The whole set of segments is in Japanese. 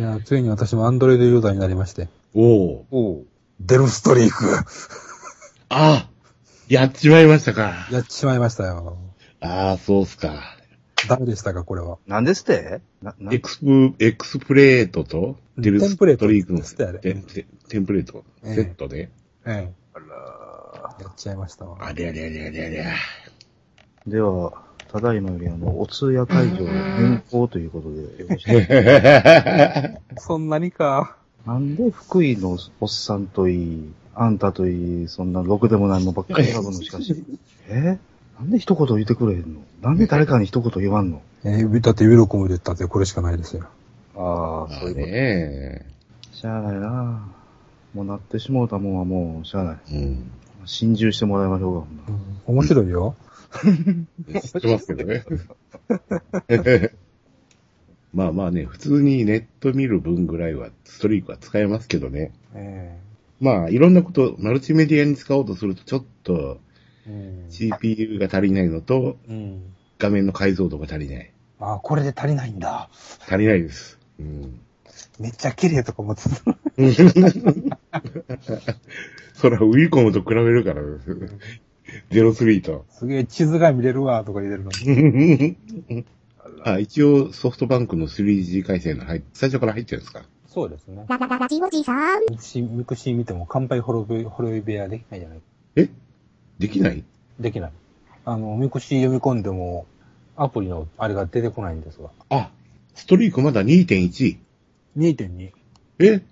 いや、ついに私もアンドロイドユーザーになりまして。おお。おう。デルストリーク あやっちまいましたか。やっちまいましたよ。ああ、そうっすか。ダメでしたか、これは。なんですって？な、なエクスプ、エクスプレートと、デルストリークのテンプレートですってあれテンテテンプレート、ええセットで。えあらえ。やっちゃいましたわ。ありゃりゃりゃりゃりゃ。では、ただいまよりあの、お通夜会場変更ということでよろしいですか？そんなにか。なんで福井のおっさんといい、あんたといい、そんなろくでもないのばっかり選ぶの？しかし。え？なんで一言言ってくれへんの？なんで誰かに一言言わんの？えーだってウィロコムで言ったってこれしかないですよ。ああ、まあそういうこと。ねしゃあないなもうなってしもうたもんはもうしゃあない。うん。心中してもらいましょうか、ほんなうん、面白いよ。知ってますけどね。まあまあね、普通にネット見る分ぐらいはストリークは使えますけどね。えまあ、いろんなこと、マルチメディアに使おうとすると、ちょっと CPU が足りないのと、うん。画面の解像度が足りない。あ、これで足りないんだ。足りないです。うん。めっちゃ綺麗とか思ってた。それはウィルコムと比べるからです。03と。すげえ地図が見れるわ、とか言ってるのに。あ、一応ソフトバンクの 3G 回線の入っ最初から入ってるんですか？そうですね。ララララジオジさん。ミクシー、ミクシー見ても乾杯滅び、滅び部屋できないじゃないえできないできない。あの、ミクシー読み込んでも、アプリのあれが出てこないんですが。あ、ストリークまだ2.1。2.2。え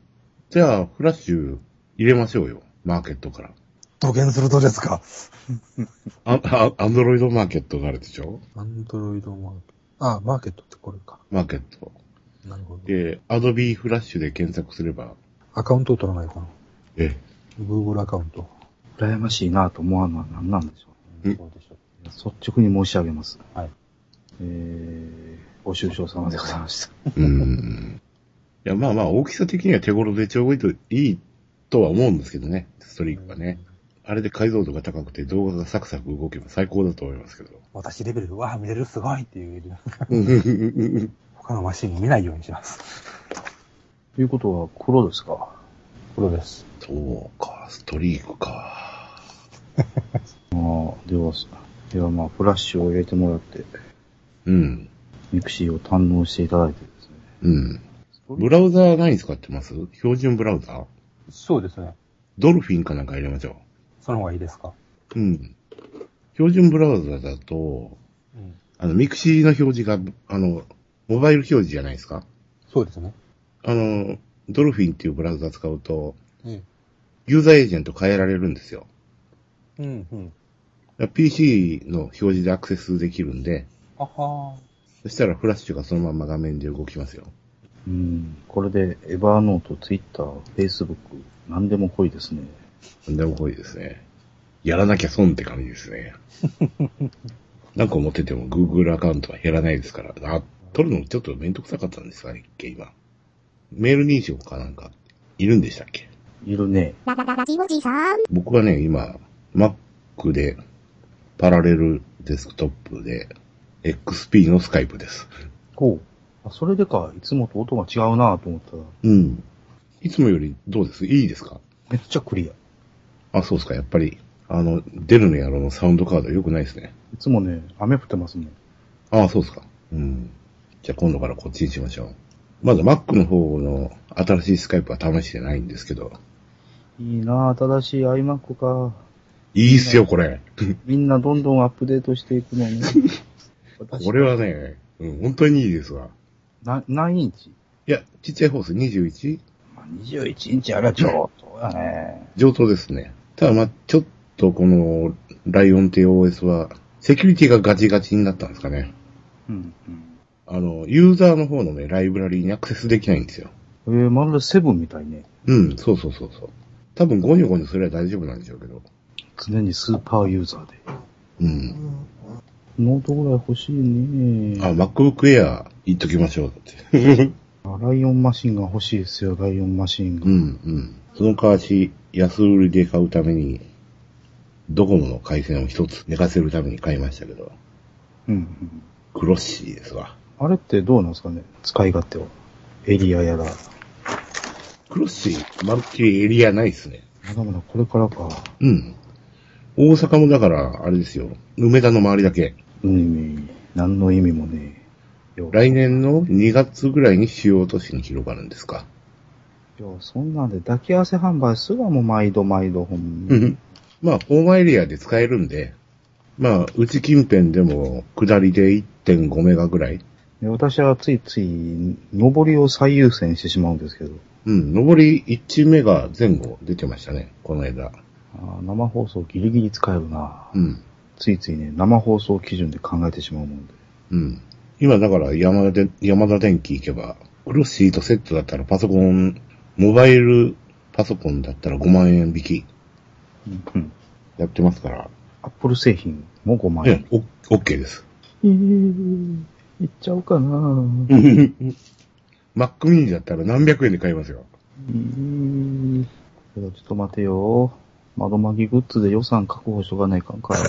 じゃあ、フラッシュ入れましょうよ。マーケットから。土下するとですかあ、アンドロイドマーケットがあるでしょアンドロイドマーケット。あ、マーケットってこれか。マーケット。なるほど。で、アドビーフラッシュで検索すれば、アカウントを取らないかな。ええ、Google アカウント。羨ましいなと思わんのは何なんでしょうんそうでしょう。率直に申し上げます。はい。えー、ご愁傷様でございました。うん。いや、まあまあ、大きさ的には手頃でちょうどいいとは思うんですけどね、ストリークはね。あれで解像度が高くて動画がサクサク動けば最高だと思いますけど。私レベル、わあ、見れる、すごいっていう、他のマシンを見ないようにします。ということは黒ですか？プロです。そうか、ストリークか。ああ、では、ではまあ、フラッシュを入れてもらって、うん。ミクシーを堪能していただいてですね。うん。ブラウザー何使ってます？標準ブラウザー？そうですね。ドルフィンかなんか入れましょその方がいいですか？う。うん。標準ブラウザーだと、うん。あの、ミクシーの表示が、あの、モバイル表示じゃないですか？そうですね。あの、ドルフィンっていうブラウザー使うと、うん。ユーザーエージェント変えられるんですよ。うん、うん。PC の表示でアクセスできるんで、あはそしたらフラッシュがそのまま画面で動きますよ。うん。これで、エバーノート、ツイッター、フェイスブック、何でも濃いですね。とんでも濃いですね。やらなきゃ損って感じですね。なんか思ってても Google アカウントは減らないですから。あ、取るのちょっとめんどくさかったんですかね、今。メール認証かなんか、いるんでしたっけ？いるね。ララララジオジさん。僕はね、今、Mac で、パラレルデスクトップで、XP のスカイプです。こう。あ、それでか、いつもと音が違うなと思ったら、うん。いつもよりどうです？いいですか？めっちゃクリア。あ、そうですか。やっぱり、あの、デルの野郎のサウンドカード良くないですね。いつもね、雨降ってますもん。ああ、そうですか。うん。じゃあ今度からこっちにしましょう。まだ Mac の方の新しいスカイプは試してないんですけど。いいな新しい iMac か。いいっすよ、これ。みんなどんどんアップデートしていくのに。私 これはね、うん、本当にいいですわ。な、何インチ？いや、ちっちゃい方です。21? まあ ?21 インチあれはちょっとやね。上等ですね。ただまあちょっとこの、ライオンっていう OS は、セキュリティがガチガチになったんですかね。うん、うん。あの、ユーザーの方のね、ライブラリーにアクセスできないんですよ。えー、まるでセブンみたいね。うん、そうそうそうそう。多分ゴニョゴニョすれば大丈夫なんでしょうけど。常にスーパーユーザーで。うん。ノートぐらい欲しいね。あ、MacBook Air いっときましょうって。あライオンマシンが欲しいですよ、ライオンマシンが。うん、うん。その代わし、安売りで買うために、ドコモの回線を一つ寝かせるために買いましたけど、うん、うん。クロッシーですわ。あれってどうなんですかね？使い勝手は。エリアやら。クロッシー、まるっきりエリアないっすね。まだまだこれからか。うん。大阪もだから、あれですよ。梅田の周りだけ。うん、何の意味もね来年の2月ぐらいに主要都市に広がるんですか。いや、そんなんで抱き合わせ販売するわ、もう毎度毎度、ほんまにうん。まあ、ホーマエリアで使えるんで、まあ、うち近辺でも、下りで1.5メガぐらい。で私はついつい、上りを最優先してしまうんですけど、うん、上り1メガ前後出てましたね、この間。あー生放送ギリギリ使えるな、うん。ついついね、生放送基準で考えてしまうもんで。うん。今だから山田で、山田電機行けば、クロッシーとセットだったらパソコン、モバイルパソコンだったら5万円引きうん。やってますから、アップル製品も5万円。えお、OK です。えー、いっちゃおうかな Mac mini だったら何百円で買えますよ。えー、ちょっと待てよ。窓マギグッズで予算確保しとかないかんから。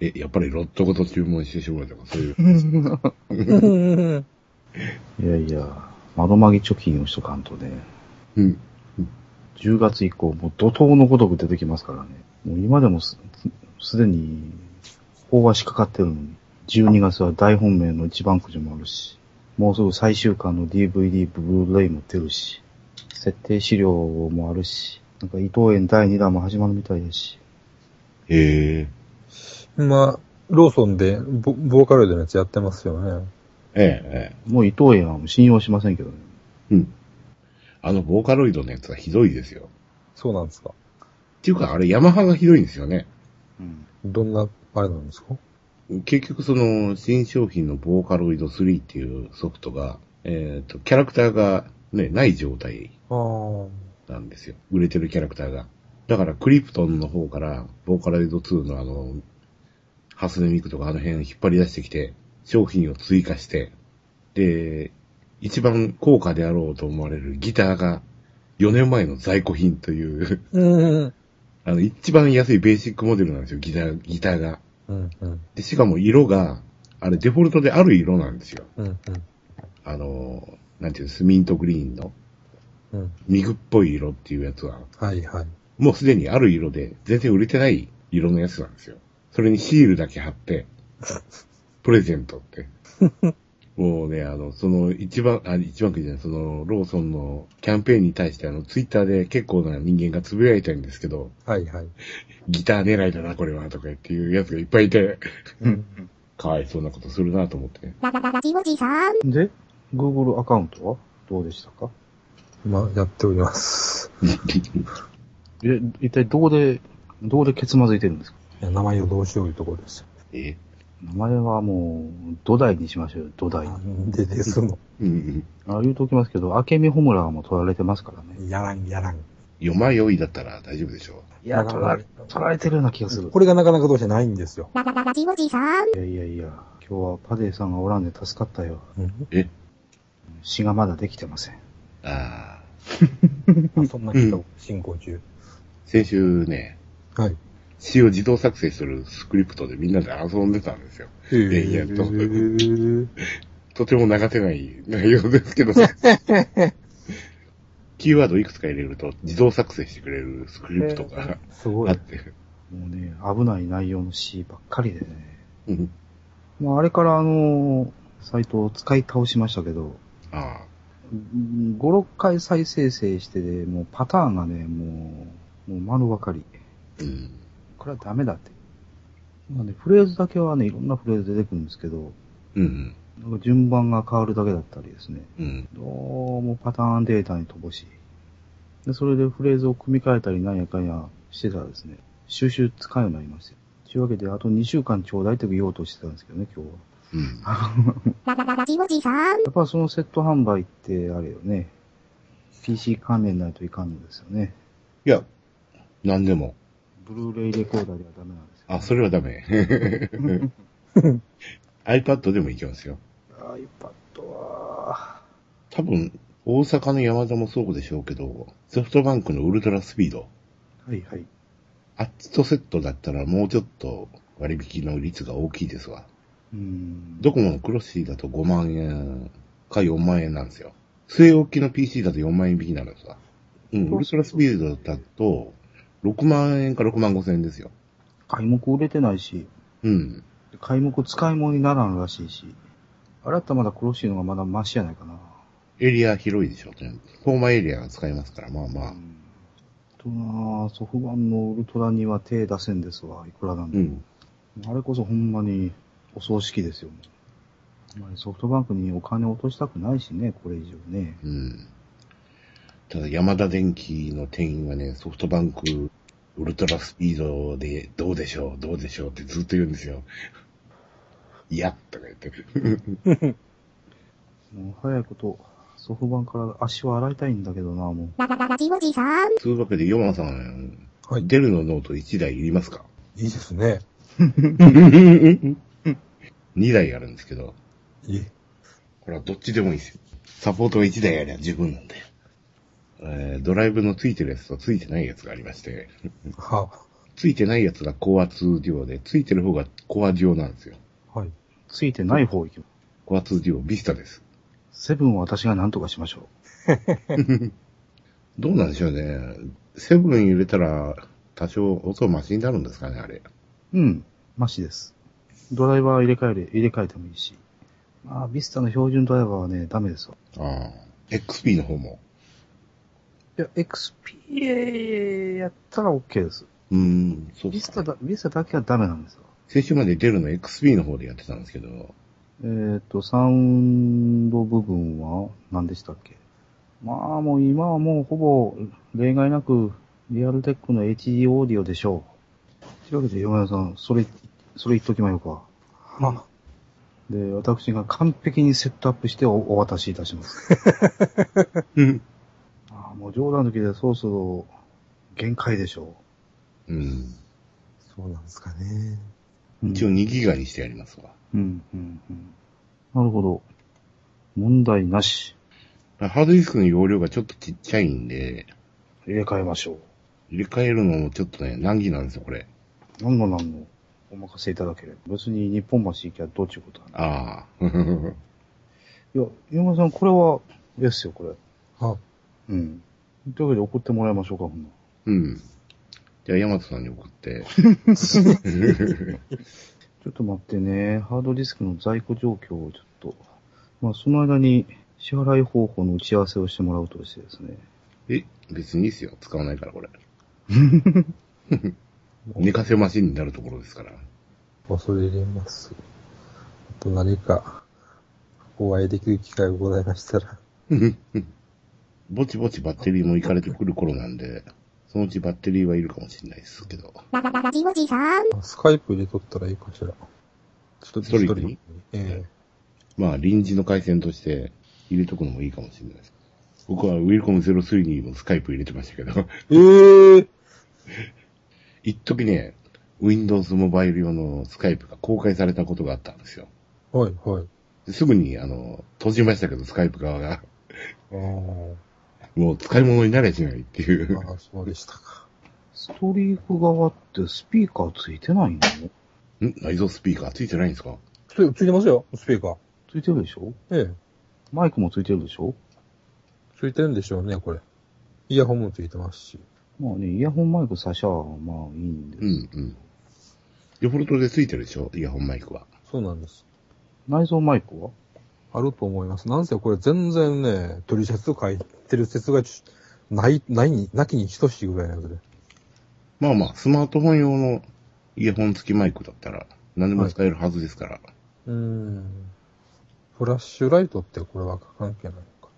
え、やっぱりロットごと注文してしまうとか、そういう。いやいや、窓マギ貯金をしとかんとね。うん。10月以降、もう怒涛のごとく出てきますからね。もう今でもす、すでに、法は仕掛かってるのに。12月は大本命の一番くじもあるし、もうすぐ最終巻の DVD、ブルーレイも出るし、設定資料もあるし、なんか伊藤園第2弾も始まるみたいだし。へえ。まあ、ローソンでボボーカロイドのやつやってますよね。ええ、えもう伊藤園はもう信用しませんけどね。え。うん。あの、ボーカロイドのやつはひどいですよ。そうなんですか。っていうか、あれ、ヤマハがひどいんですよね。うん。どんな、あれなんですか？結局その、新商品のボーカロイド3っていうソフトが、えっ、と、キャラクターがね、ない状態ああ。なんですよ。売れてるキャラクターが。だから、クリプトンの方から、ボーカロイド2のあの、ハスネミクとかあの辺引っ張り出してきて、商品を追加して、で、一番高価であろうと思われるギターが、4年前の在庫品という、うん。あの、一番安いベーシックモデルなんですよ、ギター、ギターが。うん、うん、で、しかも色が、あれデフォルトである色なんですよ。うん、うん。あの、なんていうんです、ミントグリーンの、うん。ミグっぽい色っていうやつは、はい、はい。もうすでにある色で、全然売れてない色のやつなんですよ。それにシールだけ貼って、プレゼントって。もうね、あの、その一番、あ、一番くじゃない、その、ローソンのキャンペーンに対してあの、ツイッターで結構な人間がつぶやいたんですけど、はい、はい。ギター狙いだな、これは、とかっていうやつがいっぱいいて、うん。かわいそうなことするなと思って。で、Google アカウントはどうでしたか？まあ、やっております。え、一体どこで、どこでケツまずいてるんですか？いや名前をどうしよういうところですよ。え？名前はもう、土台にしましょうよ、土台。なんでですの。うんあ言うときますけど、明美ホムラはもう取られてますからね。やらん、やらん。よまよいだったら大丈夫でしょいや、取られ、取られてるような気がする。これがなかなかどうしてないんですよ。ララララジオジさん。いやいやいや、今日はパディさんがおらんで助かったよ。うん。う。え？詩がまだできてません。あ あ。あそんな人、進行中。先週ね、はい。詩を自動作成するスクリプトでみんなで遊んでたんですよ。へえいやとー。とても流せない内容ですけど、キーワードいくつか入れると自動作成してくれるスクリプトがあっ。て、もうね、危ない内容の詩ばっかりでね。うんまあ、あれからあの、サイトを使い倒しましたけど、あ5、6回再生成してで、もうパターンがね、もう、もう丸分かり。あ、うん。これはダメだって。まあね、フレーズだけはね、いろんなフレーズ出てくるんですけど、うん。なんか順番が変わるだけだったりですね。うん。どうもパターンデータに乏しい。で、それでフレーズを組み替えたりなんやかんやしてたらですね、収集使うようになりましたよ。というわけで、あと2週間ちょうだいと言おうとしてたんですけどね、今日は。うん。ララララジオジさん。やっぱそのセット販売ってあれよね。PC 関連ないといかんのですよね。いや、なんでも。ブルーレイレコーダーではダメなんですよ。あ、それはダメ。iPad でもいけますよ。iPad は、多分、大阪の山田もそうでしょうけど、ソフトバンクのウルトラスピード。はいはい。あっちとセットだったらもうちょっと割引の率が大きいですわ。うーん。ドコモのクロッシーだと5万円か4万円なんですよ。据え置きの PC だと4万円引きになるんですわ。うん、ウルトラスピードだと、6万円か6万5千円ですよ。開目売れてないし、うん。開目使い物にならんらしいし、あれだったらまだ苦しいのがまだマシやないかな。エリア広いでしょ。フォーマーエリアが使えますから、まあまあ。となソフバンのウルトラには手出せんですわ、いくらなんでも。うん。あれこそほんまにお葬式ですよ。もうあんまりソフトバンクにお金落としたくないしね、これ以上ね。うん。ただ、ヤ田電機の店員はね、ソフトバンク、ウルトラスピードでどうでしょう、どうでしょうってずっと言うんですよ。い や、とか言って。もう早いこと、ソフバンから足を洗いたいんだけどな、もう。ララララジオジさん。というわけで、ヨマさん、はい。デルのノート1台いりますか？いいですね。?2 台あるんですけど、いい。これはどっちでもいいですよ。サポートが1台ありゃ十分なんで。えードライブのついてるやつとついてないやつがありまして、はついてないやつが高圧デュオで、ついてる方がコアデュオなんですよ。はい。ついてない方行きます。コア2デュオ、ビスタです。セブンは私が何とかしましょ どうなんでしょうね。セブン入れたら、多少音マシになるんですかね、あれ。う。うん、マシです。ドライバー入れ替える、入れ替えてもいいし。まあ、ビスタの標準ドライバーはね、ダメですわ。ああ。XP の方も。いや、XPA やったら OK です。うーん、そうっすかビスタだ、ビスタだけはダメなんですよ。先週まで出るの XP の方でやってたんですけど、えっ、と、サウンド部分は何でしたっけ？まあもう今はもうほぼ例外なくリアルテックの HD オーディオでしょう。というわけで、山田さん、それ、それ言っときまようか。はで、私が完璧にセットアップしておお渡しいたします。うん。もう冗談抜きでそろそろ限界でしょうん。そうなんですかね。う。一応2ギガにしてやりますわ。うん、うん、うん。なるほど。問題なし。ハードディスクの容量がちょっとちっちゃいんで、入れ替えましょ入れ替えるのもちょっとね、難儀なんですよ、これ。う。なんの？なんの。お任せいただければ。別に日本橋行きゃどうちゅうことはない。ああ。いや、山田さん、これは、ですよ、これ。はうん。というわけで送ってもらいましょうか、ほんうん。じゃあ、ヤマトさんに送って。ちょっと待ってね、ハードディスクの在庫状況をちょっと。まあ、その間に支払い方法の打ち合わせをしてもらうとしてですね。え、別にいいですよ。使わないから、これ。寝かせマシンになるところですから。恐れ入れます。あと何か、お会いできる機会がございましたら。ぼちぼちバッテリーもいかれてくる頃なんで、そのうちバッテリーはいるかもしれないですけど。ララララジオジさん。スカイプ入れとったらいいかしら。ちょっとストリートに？えまあ、臨時の回線として入れとくのもいいかもしれないです。僕はウィルコム03にもスカイプ入れてましたけど、えええ一時ね、Windows モバイル用のスカイプが公開されたことがあったんですよ。はい、はい。ですぐに、あの、閉じましたけど、スカイプ側が。ああ、もう使い物になれしないっていう。ああそうでしたか。ストリーク側ってスピーカーついてないの？ん？内蔵スピーカーついてないんですか？つついてますよ、スピーカー。ついてるでしょ？ええ。マイクもついてるでしょ？ついてるんでしょうね、これ。イヤホンもついてますし。まあね、イヤホンマイク差しゃ、まあいいんで。うん、うん。デフォルトでついてるでしょ？イヤホンマイクは。そうなんです。内蔵マイクは？あると思います。なんせこれ全然ね、取説書いてる説がちない、ないに、なきに等しいぐらいのやつで。まあまあ、スマートフォン用のイヤホン付きマイクだったら、何でも使えるはずですから。うーん。フラッシュライトってこれは関係ないのか。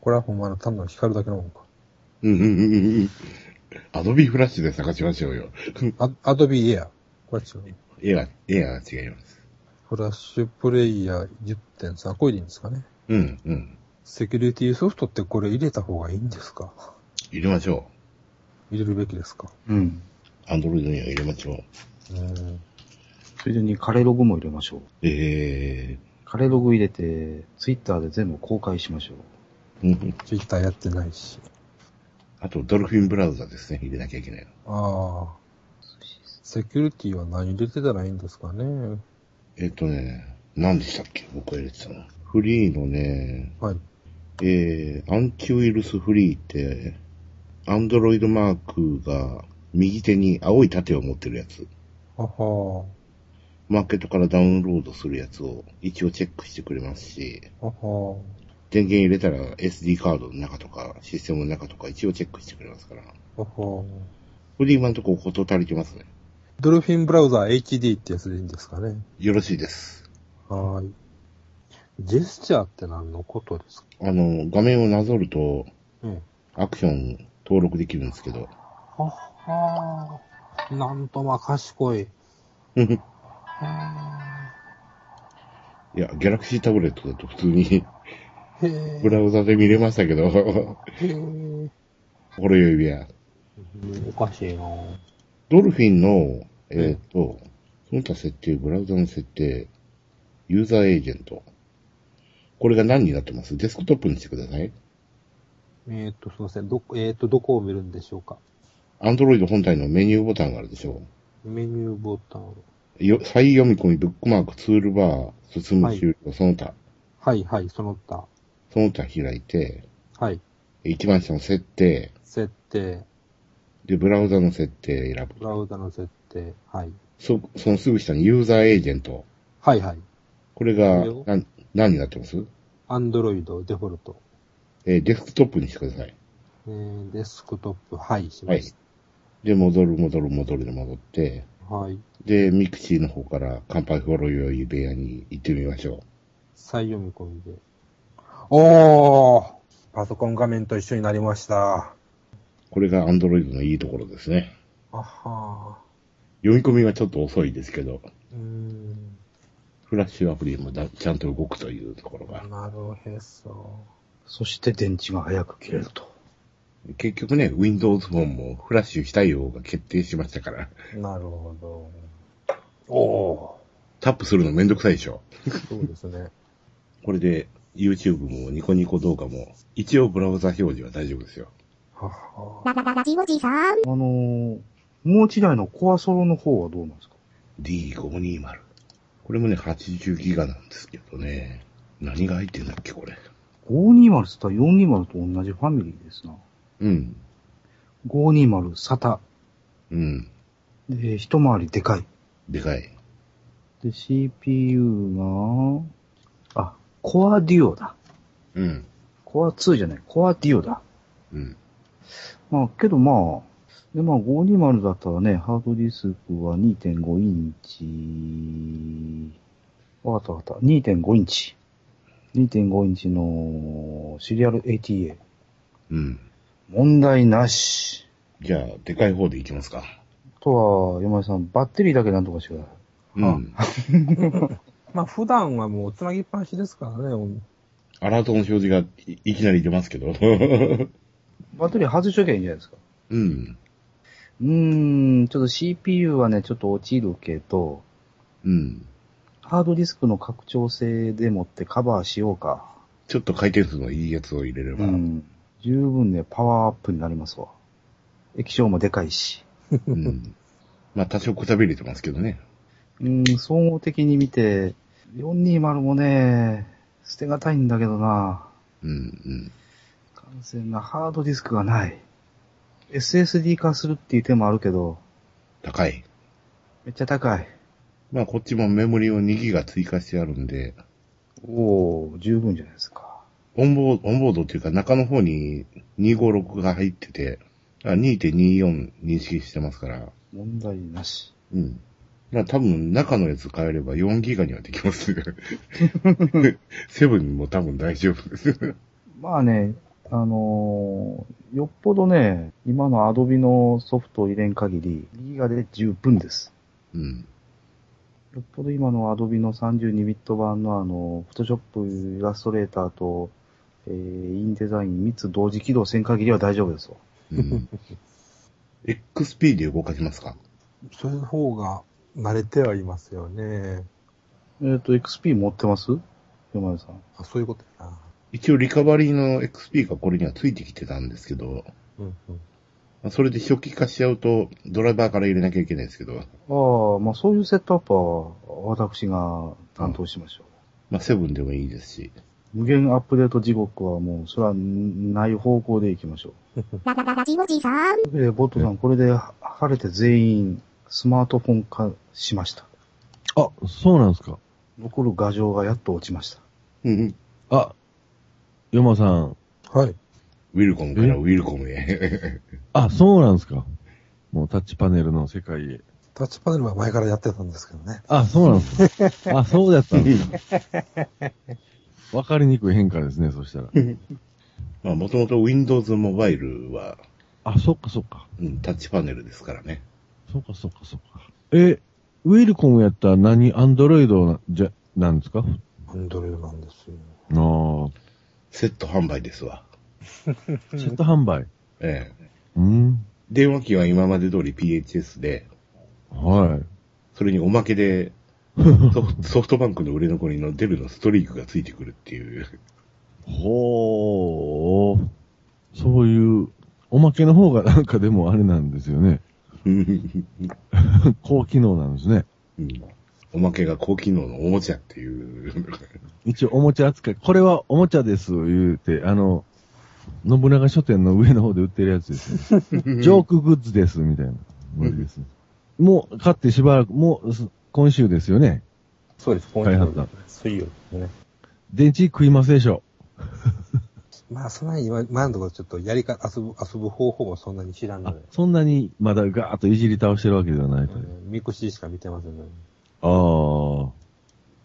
これはほんまの単なる光るだけのもんか。うんうんうんうん。アドビフラッシュで探しましょうよ。アアドビエア。これ違う。エア、エアが違います。フラッシュプレイヤー10.3。これでいいんですかね？うん、うん。セキュリティソフトってこれ入れた方がいいんですか？入れましょ入れるべきですか？うん。う。アンドロイドには入れましょう。うーん。ついでにカレログも入れましょう。えカレログ入れて、ツイッターで全部公開しましょう。ー、うん。ツイッターやってないし。あと、ドルフィンブラウザですね。入れなきゃいけないの。ああ。セキュリティは何入れてたらいいんですかね？えっ、とね、何でしたっけ？僕が入れてたの。フリーのね、はい。えー、アンチウイルスフリーって、アンドロイドマークが右手に青い盾を持ってるやつ。ははマーケットからダウンロードするやつを一応チェックしてくれますし、はは電源入れたら SD カードの中とか、システムの中とか一応チェックしてくれますから。ははフリーマンとここと足りてますね。ドルフィンブラウザー HD ってやつでいいんですかね。よろしいです。はーい。ジェスチャーって何のことですか？あの、画面をなぞると、うん。アクション登録できるんですけど、ははー。なんとま賢い。いや、ギャラクシータブレットだと普通に。ブラウザで見れましたけど、へえ。ほろ酔い部屋。おかしいなドルフィンの、えっ、と、その他設定、ブラウザの設定、ユーザーエージェント。これが何になってます？デスクトップにしてください。えっ、と、すいません。ど、えっ、と、どこを見るんでしょうか？アンドロイド本体のメニューボタンがあるでしょメニューボタン。う。よ再読み込み、ブックマーク、ツールバー、進む終了、その他。はいはい、その他。その他開いて、はい。一番下の設定、設定。で、ブラウザの設定選ぶ。ブラウザの設定。はい。そ、そのすぐ下にユーザーエージェント。はいはい。これがいいよ、なん、何になってます？アンドロイドデフォルト。えーデスクトップにしてください。えー、デスクトップ。はい、しはいまし。で、戻る、戻る、戻るで戻って、た。はい。で、ミクシーの方から乾杯ほろ酔い部屋に行ってみましょ再読み込みで。おーパソコン画面と一緒になりました。う。これが Android のいいところですね。あは読み込みはちょっと遅いですけど。フラッシュアプリもだちゃんと動くというところが。なるへそ。そして電池が早く切れると。結局ね、Windows フォンもフラッシュ非対応が決定しましたから、なるほど。おタップするのめんどくさいでしょ。ー。そうですね。これで YouTube もニコニコ動画も一応ブラウザ表示は大丈夫ですよ。ははララララジオジさん。あのー、もう一台のコアソロの方はどうなんですか？D520。これもね、80ギガなんですけどね。何が入ってんだっけ、これ。?520 つったら420と同じファミリーですな。うん。520 SATA。うん。で、一回りでかい。でかい。で、CPU が、あ、コアデュオだ。うん。コア2じゃない、コアデュオだ。うん。まあ、けどまあ、で、まあ、520だったらね、ハードディスクは2.5インチ、わかったわかった。2.5インチ。2.5インチのシリアル ATA。うん。問題なし。じゃあ、でかい方でいきますか。とは、山井さん、バッテリーだけなんとかしてください。うん。まあ普段はもうつなぎっぱなしですからね。アラートの表示がいいきなり出ますけど。バッテリー外しときゃいいんじゃないですか。うん。うーん、ちょっと CPU はね、ちょっと落ちるけど、うん。ハードディスクの拡張性でもってカバーしようか。ちょっと回転数のいいやつを入れれば。う。ん。十分ね、パワーアップになりますわ。液晶もでかいし。うん。まあ、多少くたびれてますけどね。うん、総合的に見て、420もね、捨てがたいんだけどな。うん、うん。完全なハードディスクがない。SSD 化するっていう手もあるけど、高い。めっちゃ高い。まあ、こっちもメモリを2ギガ追加してあるんで、おー、十分じゃないですか。オンボード、オンボードっていうか中の方に256が入ってて、あ2.24認識してますから、問題なし。うん。まあ多分中のやつ変えれば4ギガにはできます。セブンも多分大丈夫です。まあね、あのーよっぽどね、今のアドビのソフトを入れん限り、ギガで十分です。うん。よっぽど今のアドビの32ビット版のあの、フォトショップ、イラストレーターと、えー、インデザイン3つ同時起動せん限りは大丈夫ですわ。うん、XP で動かしますか？そういう方が慣れてはいますよね。えっ、と、XP 持ってます？山根さん。あ、そういうことやな。一応リカバリーの XP がこれにはついてきてたんですけど、うんうん。まあそれで初期化しちゃうとドライバーから入れなきゃいけないですけど、ああ、まあそういうセットアップは私が担当しましょまあ、セブンでもいいですし。無限アップデート地獄はもう、それはない方向で行きましょう。ララララジオジさん。というわけで、ボットさん、これで晴れて全員スマートフォン化しました。あ、そうなんですか。残る画像がやっと落ちました。うん。あ、ヨマさん。はい。ウィルコムからウィルコムへ。あ、そうなんですか。もうタッチパネルの世界へ。タッチパネルは前からやってたんですけどね。あ、そうなんですか。あ、そうだったんですか。わかりにくい変化ですね、そしたら。まあ、もともと Windows モバイルは、あ、そっかそっか。うん、タッチパネルですからね。そっかそっかそっか。え、ウィルコムやったら何？アンドロイドな、じゃ、なんですか？アンドロイドなんですよ。ああ、セット販売ですわ。セット販売？ええ。うん。電話機は今まで通り PHS で、はい。それにおまけで、ソフソフトバンクの売れ残りのデルのストリークがついてくるっていう。ほー。そういう、おまけの方がなんかでもあれなんですよね。う ん高機能なんですね。おまけが高機能のおもちゃっていう。一応おもちゃ扱い、これはおもちゃです、言うて、あの、信長書店の上の方で売ってるやつですよ、ね。ジョークグッズです、みたいな。ノリです。もう、買ってしばらく、もう、す今週ですよね。そうです、今開発だ水曜ですね。電池食いますでしょ。まあ、そんなに今、今のところちょっとやりか、遊ぶ、遊ぶ方法もそんなに知らんのあで、、そんなにまだガーッといじり倒してるわけではないという。うんミクシーしか見てませんので、ああ。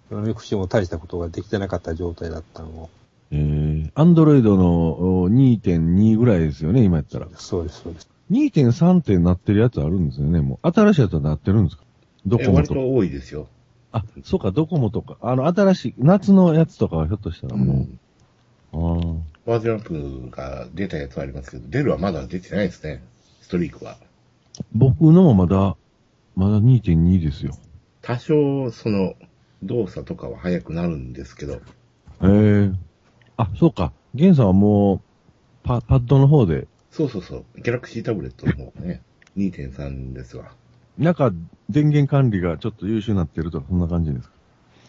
そのミクシーも大したことができてなかった状態だったのを、えー、アンドロイドのお2.2ぐらいですよね、今やったら。そうです、そうです。2.3ってなってるやつあるんですよね、もう。新しいやつはなってるんですか？ドえコモとか。割と多いですよ。あ、そうか、ドコモとか。あの、新しい、夏のやつとかはひょっとしたらうもん。う。あバージョンアップが出たやつはありますけど、デルはまだ出てないですね。ストリークは。あ。僕のもまだ、まだ2.2ですよ。多少、その、動作とかは速くなるんですけど、へえ。あ、そうか。ゲンさんはもう、パ、パッドの方で、そうそうそう、ギャラクシータブレットの方ね、2.3ですわ。なんか、電源管理がちょっと優秀になってるとか、そんな感じですか？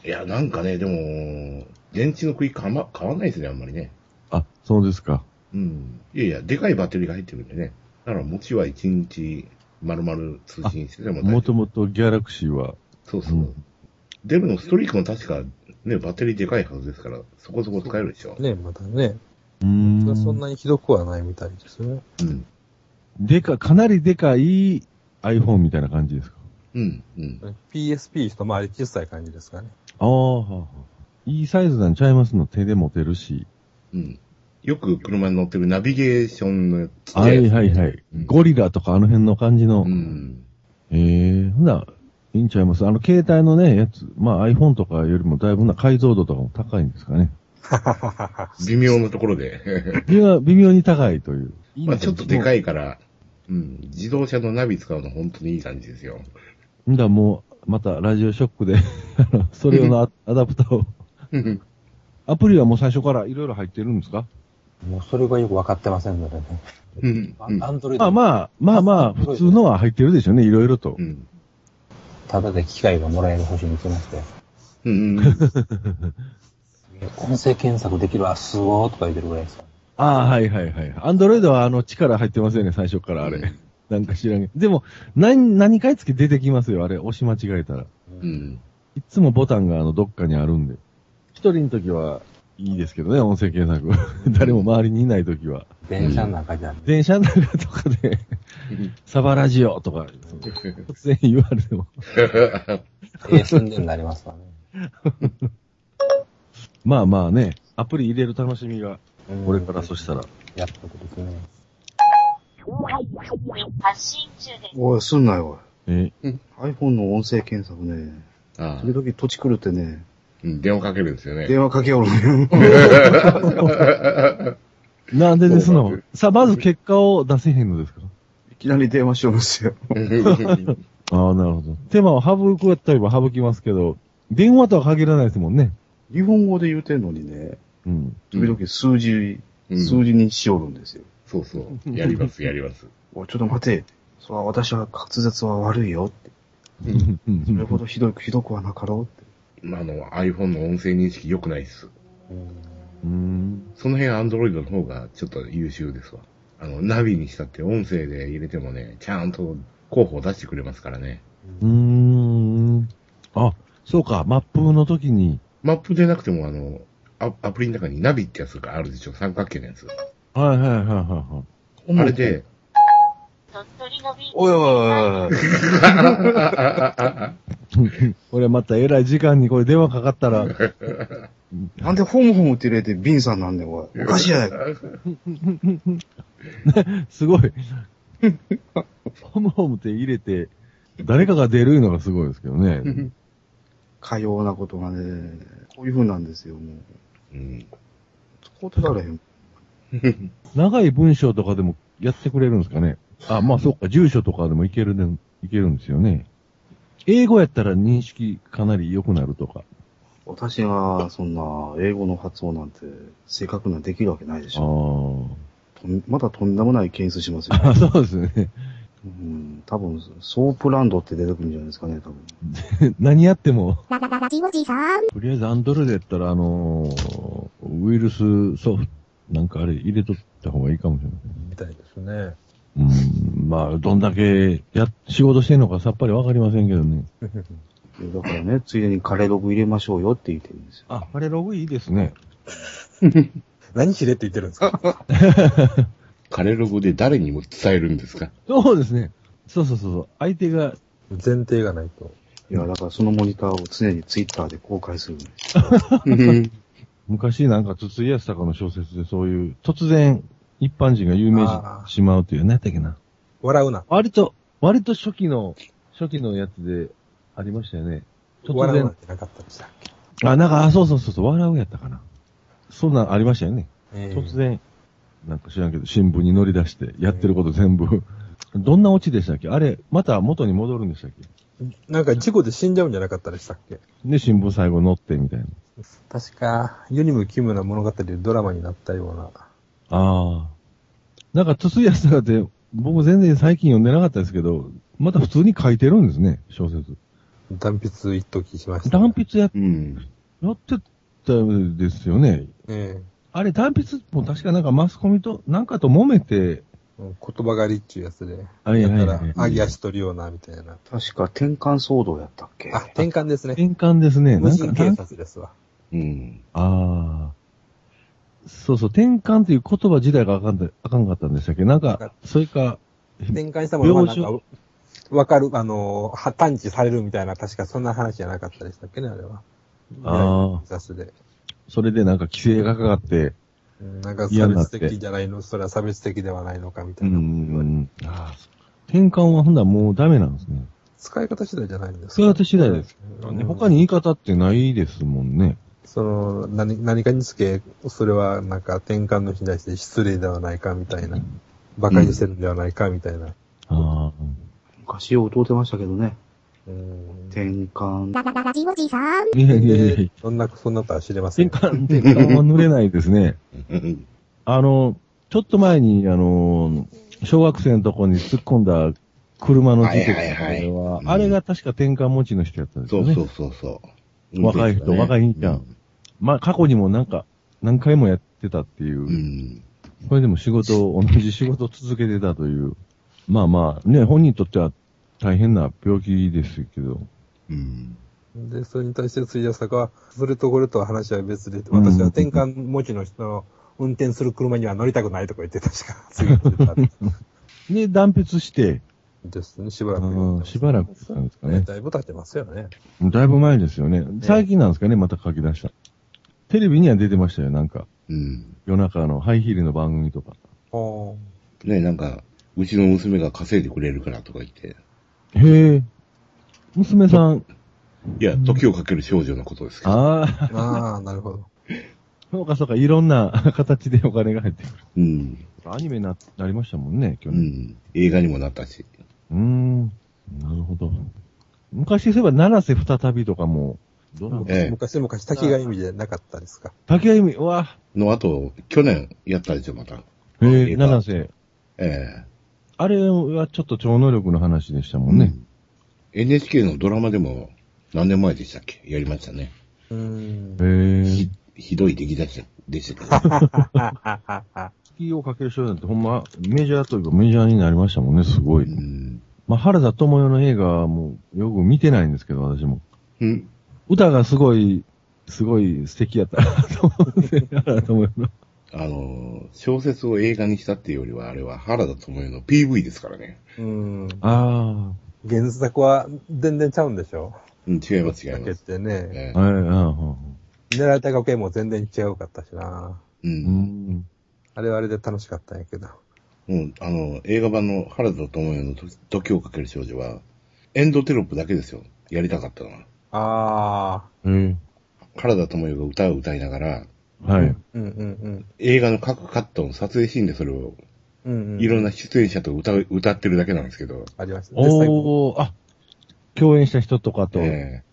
いや、なんかね、でも、電池の食いかま、変わんないですね、あんまりね。あ、そうですか。うん。いやいや、でかいバッテリーが入ってるんでね。だから、持ちは1日、丸々通信しててももともとギャラクシーは、そうそう。うんデルのストリークも確か、ね、バッテリーでかいはずですから、そこそこ使えるでしょ。ね、またね、うーん。そんなにひどくはないみたいですね。うん。でか、かなりでかい iPhone みたいな感じですか？うん。うん。PSP 一回り小さい感じですかね。ああ、はあはあいいサイズなんちゃいますの手で持てるし。うん。よく車に乗ってるナビゲーションのちっちゃはいやつはいはい。うんゴリラとかあの辺の感じの。うん。ええほな、いいんちゃいます？あの、携帯のね、やつ、まあ iPhone とかよりもだいぶな解像度とかも高いんですかね。微妙なところで。微妙微妙に高いという。まあちょっとでかい。いから、うん。自動車のナビ使うの本当にいい感じですよ。んだ、もう、またラジオショックで、それ用のアアダプターを。うん。アプリはもう最初からいろいろ入ってるんですか？もうそれがよくわかってませんのでね。うん。うんアンドロイド、まあまあ、まあまあ、普通のは入ってるでしょうね、いろいろとう。ん。ただで機械がもらえる星に来まして、うん。音声検索できるわ、すごーとか言ってるぐらいですよ。ああ、はいはいはい。アンドロイドはあの力入ってますよね、最初からあれ。うんなんか知らんけど。でも、何、何回つけ出てきますよ、あれ。押し間違えたら。うん。いつもボタンがあの、どっかにあるんで。一人の時はいいですけどね、音声検索。誰も周りにいない時は。電車の中じゃ、電車の中とかで、サバラジオとか、突然言われても。ええ宣伝になりますわね。まあまあね、アプリ入れる楽しみが、うんこれからそしたら。やっとくですね。発信中です。おい、すんなよ、え、おい。iPhone の音声検索ね、ああ時々土地狂ってね、うん電話かけるんですよね。電話かけよる。なんでですの？さあ、まず結果を出せへんのですか？いきなり電話しよるんですよ。ああ、なるほど。手間を省くやったら省きますけど、電話とは限らないですもんね。日本語で言うてんのにね、うん。時々数字、うん数字にしよるんですよ。そうそう。やります、やります。おい、ちょっと待て。それは私は滑舌は悪いよって。うんそれほどひどく、ひどくはなかろうって。あの、iPhone の音声認識良くないです。うーん。その辺 Android の方がちょっと優秀ですわ。あの、ナビにしたって音声で入れてもね、ちゃんと候補を出してくれますからね。うーん。あ、そうか、マップの時に、マップでなくてもあの、アアプリの中にナビってやつがあるでしょ三角形のやつ。はいはいはいはいはい。あれで、おいおいおいおい。これまた偉い時間にこれ電話かかったら、なんでホームホームって入れてビンさんなんだよ、おい。おかしいやないか。すごい。ホムホムって入れて、誰かが出るのがすごいですけどね。かようなことがね、こういう風なんですよ、もう。うん。使うてられへん。長い文章とかでもやってくれるんですかね。あ、まあそっか、住所とかでもいけるね、いけるんですよね。英語やったら認識かなり良くなるとか。私が、そんな、英語の発音なんて、正確なできるわけないでしあょ。とんまだとんでもない検索しますよ、あ。あ、そうですね。うん、多分、ソープランドって出てくるんじゃないですかね、多分。何やっても、ララララジオジさん。とりあえずアンドロイドやったら、あのーウイルスソフト、なんかあれ入れとった方がいいかもしれない。みたいですね。うん、まあ、どんだけや、仕事してんのかさっぱりわかりませんけどね。だからね、ついでにカレーログ入れましょうよって言ってるんですよ。あ、あれログいいですね。何しれって言ってるんですか？カレログで誰にも伝えるんですか？そうですね。そうそうそうそう。相手が、前提がないと。いや、だからそのモニターを常にツイッターで公開するんです。昔なんか筒井康隆の小説でそういう、突然一般人が有名人しまうという、何やったっけな。笑うな。割と、割と初期の、初期のやつでありましたよね。突然笑うなっ。てなかったでしたっけ？あ、なんか、あ、そうそうそうそう、笑うやったかな。そんなんありましたよね。ええ突然、なんか知らんけど、新聞に乗り出して、やってること全部。どんなオチでしたっけ？あれ、また元に戻るんでしたっけ？なんか事故で死んじゃうんじゃなかったでしたっけ？で、新聞最後載ってみたいな。確か、世にも奇妙な物語でドラマになったような。ああ。なんか、筒井康隆って、僕全然最近読んでなかったですけど、また普通に書いてるんですね、小説。断筆一時しました、断筆や、うん。やってたんですよね。えあれ、断筆も確かなんかマスコミと、なんかと揉めて、えうん言葉狩りっていうやつで。はいはいはいやったら、揚げ足取るような、みたいな。確か転換騒動やったっけ？あ、転換ですね。転換ですね。無なんか、人警察ですわ。うん。ああ。そうそう、転換っていう言葉自体があかんで、あかんかったんでしたっけ？なんか、それか、転換したものがなん病か、わかる、あの、は探知されるみたいな、確かそんな話じゃなかったでしたっけね、あれは。ああ雑で。それでなんか規制がかかって、うんなんか差別的じゃないの、それは差別的ではないのかみたういな。ん、ああ転換はほんならもうダメなんですね。使い方次第じゃないんですか？使い方次第です。うん他に言い方ってないですもんね。その、何、何かにつけ、それはなんか転換の日に対して失礼ではないかみたいな。馬鹿にしてるんではないかみたいな。ああ。昔よう歌うてましたけどね。うん転換。ララララジオジさん。いやいやいやいやで、そんな、そんなことは知れませ転ん。換、転換は濡れないですね。うんあの、ちょっと前に、あの、小学生のとこに突っ込んだ車の事件はいはいはいは、うんあれが確か転換持ちの人やったんですよね。そうそうそうそう。若い人若い兄ちゃんまあ、過去にもなんか、何回もやってたっていう。うん。うん。これでも仕事を、同じ仕事を続けてたという。まあまあ、ね、本人にとっては大変な病気ですけど。うん。で、それに対して水田坂は、それとこれとは話は別で、私は転換持ちの人の運転する車には乗りたくないとか言って確か、次言ってたんで、断筆して、ですね、しばらく。うんしばらくしたんですかね。だいぶ経ってますよね。だいぶ前ですよね。最近なんですかね、また書き出した。テレビには出てましたよ、なんか。うん。夜中のハイヒールの番組とか。おねなんか、うちの娘が稼いでくれるからとか言って。へえ。娘さん、いや、時をかける少女のことですけど。ああ、ああ、なるほど。そうかそうか、いろんな形でお金が入ってくる。うん。アニメにな、なりましたもんね、去う年。ん。映画にもなったし。うーん。なるほど。昔そういえば、七瀬再びとかも、どうな？のええ昔々滝が意味でなかったですか？竹井美、うわ、の後、去年やったでしょ、また。へえ、映画七瀬。えあれはちょっと超能力の話でしたもえんね。NHK のドラマでも何年前でしたっけ？やりましたね。うーん。へえ。ひ、ひどい出来出しでしたけど。スキーをかける少年ってほんま、メジャーというかメジャーになりましたもんね、すごい。うん。まあ、原田智代の映画はもう、よく見てないんですけど、私も。うん。歌がすごい、すごい素敵やったなと思って、原田智代の。あの、小説を映画にしたっていうよりは、あれは原田智世の PV ですからね。うん。あ原作は全然ちゃうんでしょ？うん、違います、違いだけっます。てね。はい、ああ、狙われた学園も全然違うかったしな。う。うんん。あれはあれで楽しかったんやけど。もう、あの、映画版の原田智世のと時をかける少女は、エンドテロップだけですよ。やりたかったのは。あええ原田智世が歌を歌いながら、あ。はい。うんうん映画の各カットの撮影シーンでそれを、うん。うんうん。いろんな出演者と歌う、歌ってるだけなんですけど、ありました。で、最後、おー、あ、共演した人とかと。ええ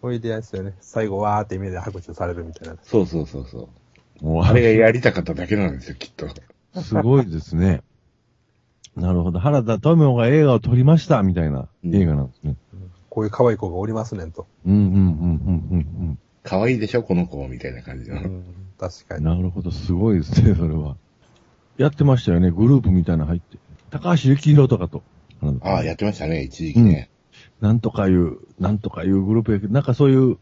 おいでやですよね。最後、わーって目で拍手されるみたいな。そうそうそうそう。もうあれがやりたかっただけなんですよ、きっと。すごいですね。なるほど。原田智代が映画を撮りました、みたいな映画なんですね。こういう可愛い子がおりますねんと。うん、うん、うん、うん、可愛いでしょ、この子、みたいな感じの。うん。確かうん。に。なるほど。すごいですね、それは。やってましたよね。グループみたいなの入って。高橋幸宏とかと。ああ、やってましたね、一時期ね。なんとかいう、なんとかいうグループやけど、なんかそういう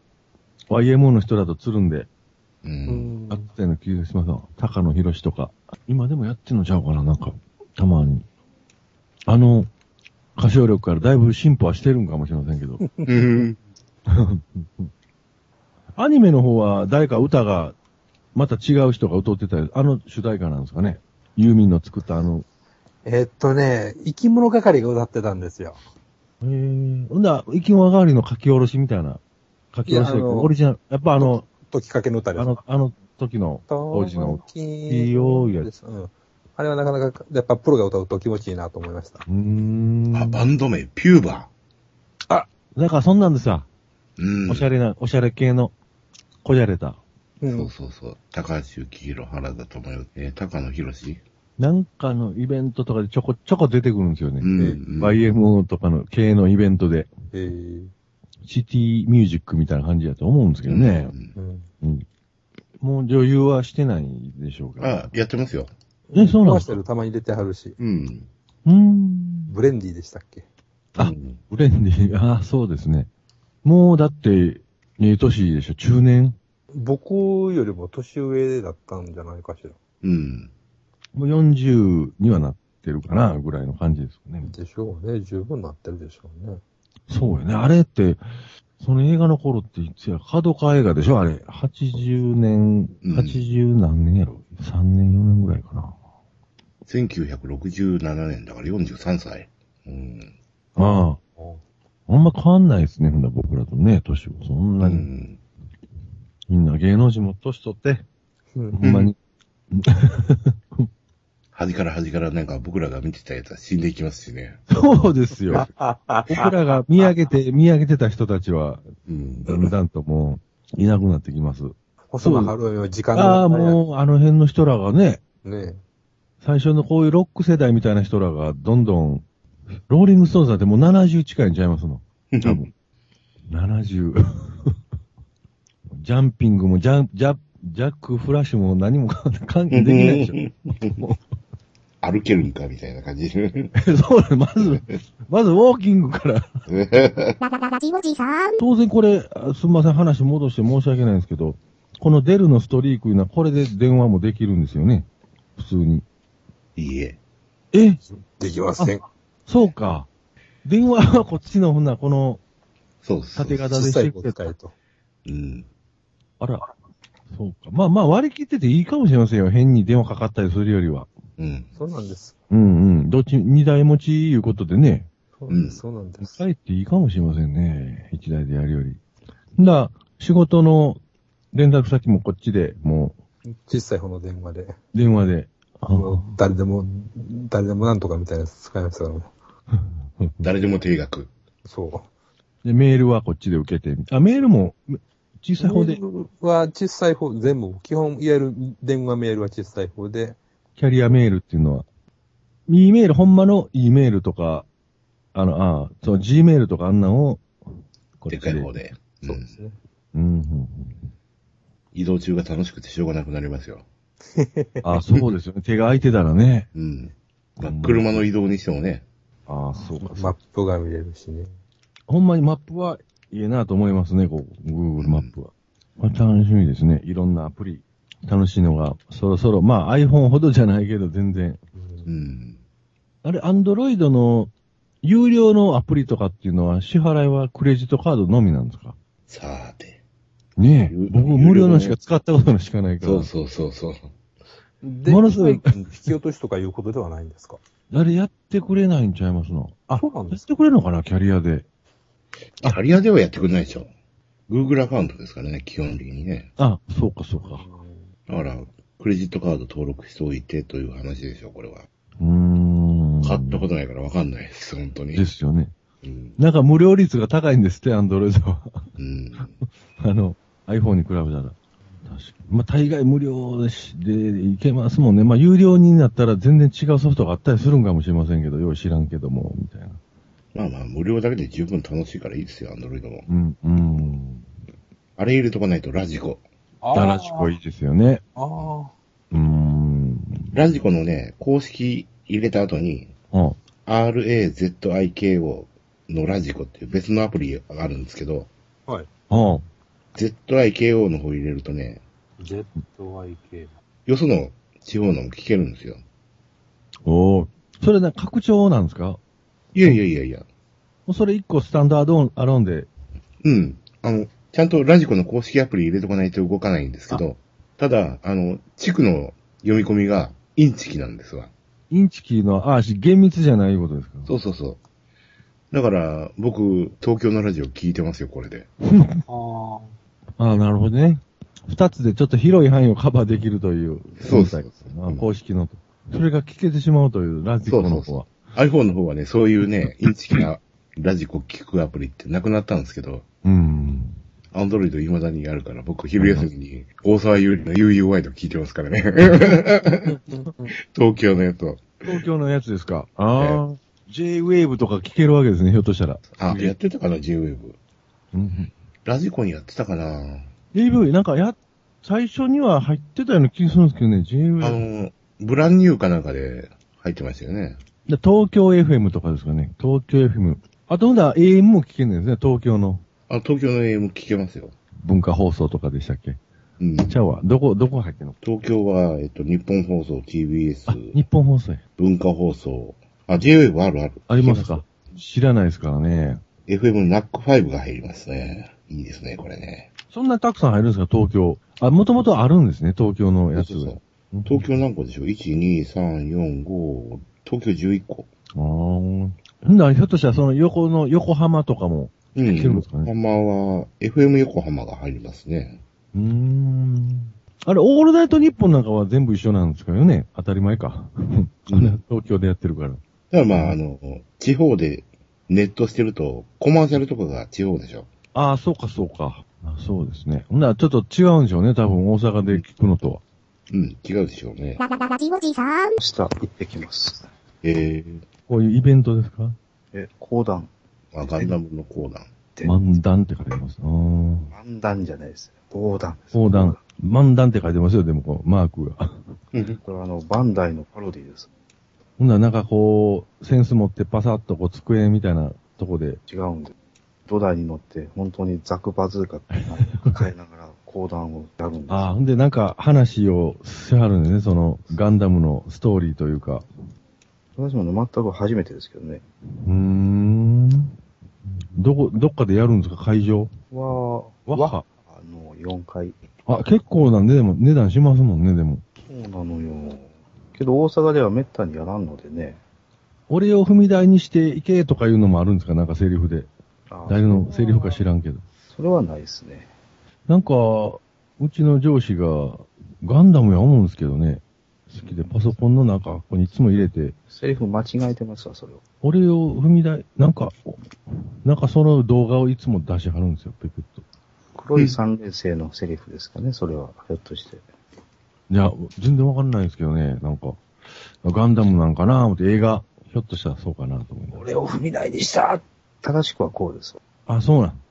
YMO の人だとつるんで、う。うんんあったような気がしますわ高野博士とか。今でもやってんのちゃうかな、なんか、たまに。あの、歌唱力からだいぶ進歩はしてるんかもしれませんけど。うん。アニメの方は誰か歌が、また違う人が歌ってたり、あの主題歌なんですかね。ユーミンの作ったあの、えっとね、生き物係が歌ってたんですよ。えー、ほんだ、生き物上がりの書き下ろしみたいな。書き下ろしでオリジナル。やっぱあの、時かけの歌です。あの、あの時の当時の。時いいよやです。うん。あれはなかなか、やっぱプロが歌うと気持ちいいなと思いました。うーん。あ、バンド名、ピューバだからそんなんですわ。ー。うん。おしゃれな、おしゃれ系の、こじゃれた。う。そうんそうそう。高橋幸宏、原田智代、えー、高野博士？なんかのイベントとかでちょこちょこ出てくるんですよね。うんえうん YMO とかの系のイベントで、えーシティミュージックみたいな感じだと思うんですけどね。うんうん。うん。もう女優はしてないでしょうかあら。、やってますよ。え、そうなんですか？回してるたまに入れてはるし。うん。うーん。ブレンディでしたっけ？あうんブレンディ、ああ、そうですね。もうだって、ええ年でしょ、中年？僕よりも年上だったんじゃないかしら。うん。もう40にはなってるかな、ぐらいの感じですよね。でしょうね。十分なってるでしょうね。そうよね。あれって、その映画の頃っていつや、角川映画でしょ？あれ。80年、うん80何年やろ ?3 年、4年ぐらいかな。1967年だから43歳。うん。ああ。あんま変わんないですね、ほんなら僕らとね、年を。そんうなに。ん。みんな芸能人も年取って、うんほんまに。端から端からなんか僕らが見てたやつは死んでいきますしね。そうですよ。僕らが見上げて、見上げてた人たちは、うん。だんだんともう、いなくなってきます。細野晴臣は時間ああ、う。もう、あの辺の人らがね、ね最初のこういうロック世代みたいな人らが、どんどん、ローリングストーンズだってもう70近いんちゃいますの。多分。70。ジャンピングも、ジャン、ジャ、ジャックフラッシュも何も関係できないでしょ。歩けるんかみたいな感じ。そうだね、まず、まずウォーキングから。ララララジオジさん。当然これ、あすみません、話戻して申し訳ないんですけど、このデルのストリークいうのはこれで電話もできるんですよね。普通に。いいえ。え？できません。そうか。電話はこっちのほんならこのそうそう。縦型で小さい子してくれた。と。うん。あら。そうか。まあまあ割り切ってていいかもしれませんよ。変に電話かかったりするよりは。うん。そうなんです。うんうん。どっち、二台持ちいうことでね。そうなんです。そうなんです。かえっていいかもしれませんね。一台でやるより。だ、仕事の連絡先もこっちで、も小さい方の電話で。う、電話で。あ誰でも、誰でもなんとかみたいなやつ使いますからも 誰でも定額。う。そで、メールはこっちで受けて。あ、メールも、め小さい方でメ、ールは小さい方、全部、基本、いわゆる電話メールは小さい方で、キャリアメールっていうのは、E メール、ほんまの E メールとか、あの、ああ、そう、G メールとかあんなんを、ここれでっかい方で。そうですね。うん。移動中が楽しくてしょうがなくなりますよ。あ、そうですよね。手が空いてたらね。うん。まあ車の移動にしてもね。あそうか。マップが見れるしね。ほんまにマップはいいなと思いますね、こう、Google マップは。まあ、楽しみですね。いろんなアプリ、楽しいのが、そろそろ、まあ iPhone ほどじゃないけど、全然。うん。あれ、Android の有料のアプリとかっていうのは、支払いはクレジットカードのみなんですか？さて。ねえ。有僕、無料のしか使ったことのしかないから。そうそうそうそう。で、ものすごい引き落としとかいうことではないんですか？あれやってくれないんちゃいますの？あ、そうなんですやってくれるのかな、キャリアで。キャリアではやってくれないでしょ。Google アカウントですからね、基本的にね。あ、そうか、そうか。だから、クレジットカード登録しておいてという話でしょ、これは。うーん。買ったことないからわかんないです、本当に。ですよね。うん。なんか無料率が高いんですって、アンドロイドは。うん。あの、iPhone に比べたら。確かに。まあ、大概無料でしでいけますもんね。まあ、有料になったら全然違うソフトがあったりするんかもしれませんけど、よう知らんけども、みたいな。まあまあ、無料だけで十分楽しいからいいですよ、アンドロイドも。うん、うん。あれ入れとかないとラジコ。ダラシコいいですよね。ああ。うーん。ラジコのね、公式入れた後に、あ、RAZIKO のラジコっていう別のアプリがあるんですけど、はい。あ、ZIKO の方入れるとね、ZYK。よその地方のも聞けるんですよ。おーそれな、拡張なんですか？いやいやいやいや。もうそれ一個スタンダードアローンで。うん。あの、ちゃんとラジコの公式アプリ入れとかないと動かないんですけど、ただ、あの、地区の読み込みがインチキなんですわ。インチキの、あ、し厳密じゃないことですかそうそうそう。だから、僕、東京のラジオ聞いてますよ、これで。あああ、なるほどね。二つでちょっと広い範囲をカバーできるという。そうそうあ公式の。それが聞けてしまうという、ラジコの方は。iPhone の方はね、そういうね、インチキなラジコ聞くアプリってなくなったんですけど、うん。アンドロイド未だにあるから、僕昼休みに大沢優里の UUY と聞いてますからね。東京のやつを。東京のやつですかああ。J-Wave とか聞けるわけですね、ひょっとしたら。あ、やってたかな、J-Wave。うん。ラジコにやってたかな J-Wave、なん。かや、最初には入ってたような気がするん。ですけどね、あ J-Wave。の、ブランニューかなん。かで入ってましたよね。で東京 FM とかですかね。東京 FM。あと、ほん。だら AM も聞けるん。ですね、東京のあ、東京の AM 聞けますよ。文化放送とかでしたっけ？うん。ちゃうわ。どこ、どこ入ってんの？東京は、えっと、日本放送、あ、TBS、日本放送や。文化放送。あ、J-Wave あるある。ありますか？知らないですからね。FM ナック5が入りますね。いいですね、これね。そんなたくさん入るんですか、東京。あ、もともとあるんですね、東京のやつが。そうそう東京何個でしょう ?1、2、3、4、5、東京11個。ああ。ほんなら、ひょっとしたらその横の、横浜とかも。うん。横浜は、FM 横浜が入りますね。うーん。あれ、オールナイトニッポンなんかは全部一緒なんですかよね？当たり前か。あれ東京でやってるから。だからまあ、あの、地方でネットしてると、コマーシャルとかが地方でしょ。ああ、そうか、そうか。あそうですね。ほんなら、ちょっと違うんでしょうね、多分大阪で聞くのとは。うん、違うでしょうね。ララララジオジさん。明日行ってきます。えこういうイベントですか？え、講談。ー、あ、ガンダムの講談。漫談って書いてます。ああ。漫談じゃないです。講談です。講談。漫談って書いてますよ、でもこう、マークが。これはあの、バンダイのパロディです。ほんならなんかこう、センス持ってパサッとこう、机みたいなとこで、違うんで。土台に乗って、本当にザクバズーカ抱えながら講談をやるんです。ああ、ほんでなんか話をしはるんですね、その、ガンダムのストーリーというか。私もね、全く初めてですけどね。うーん。どこ、どっかでやるんですか、会場？は、わは。あの、4階。あ、結構なんで、でも、値段しますもんね、でも。そうなのよ。けど大阪では滅多にやらんのでね。俺を踏み台にしていけとかいうのもあるんですか？なんかセリフで。あ誰のセリフか知らんけど。それはないですね。なんか、うちの上司が、ガンダムや思うんですけどね。好きで、パソコンの中、ここにいつも入れて、セリフ間違えてますわ、それを。俺を踏み台、なんか、なんかその動画をいつも出しはるんですよ、ペクッと。黒い三連星のセリフですかね、それは、ひょっとして。いや、全然わかんないんですけどね、なんか、ガンダムなんかな思って映画、ひょっとしたらそうかなと思いながら俺を踏み台にした正しくはこうですわ。あ、そうなん。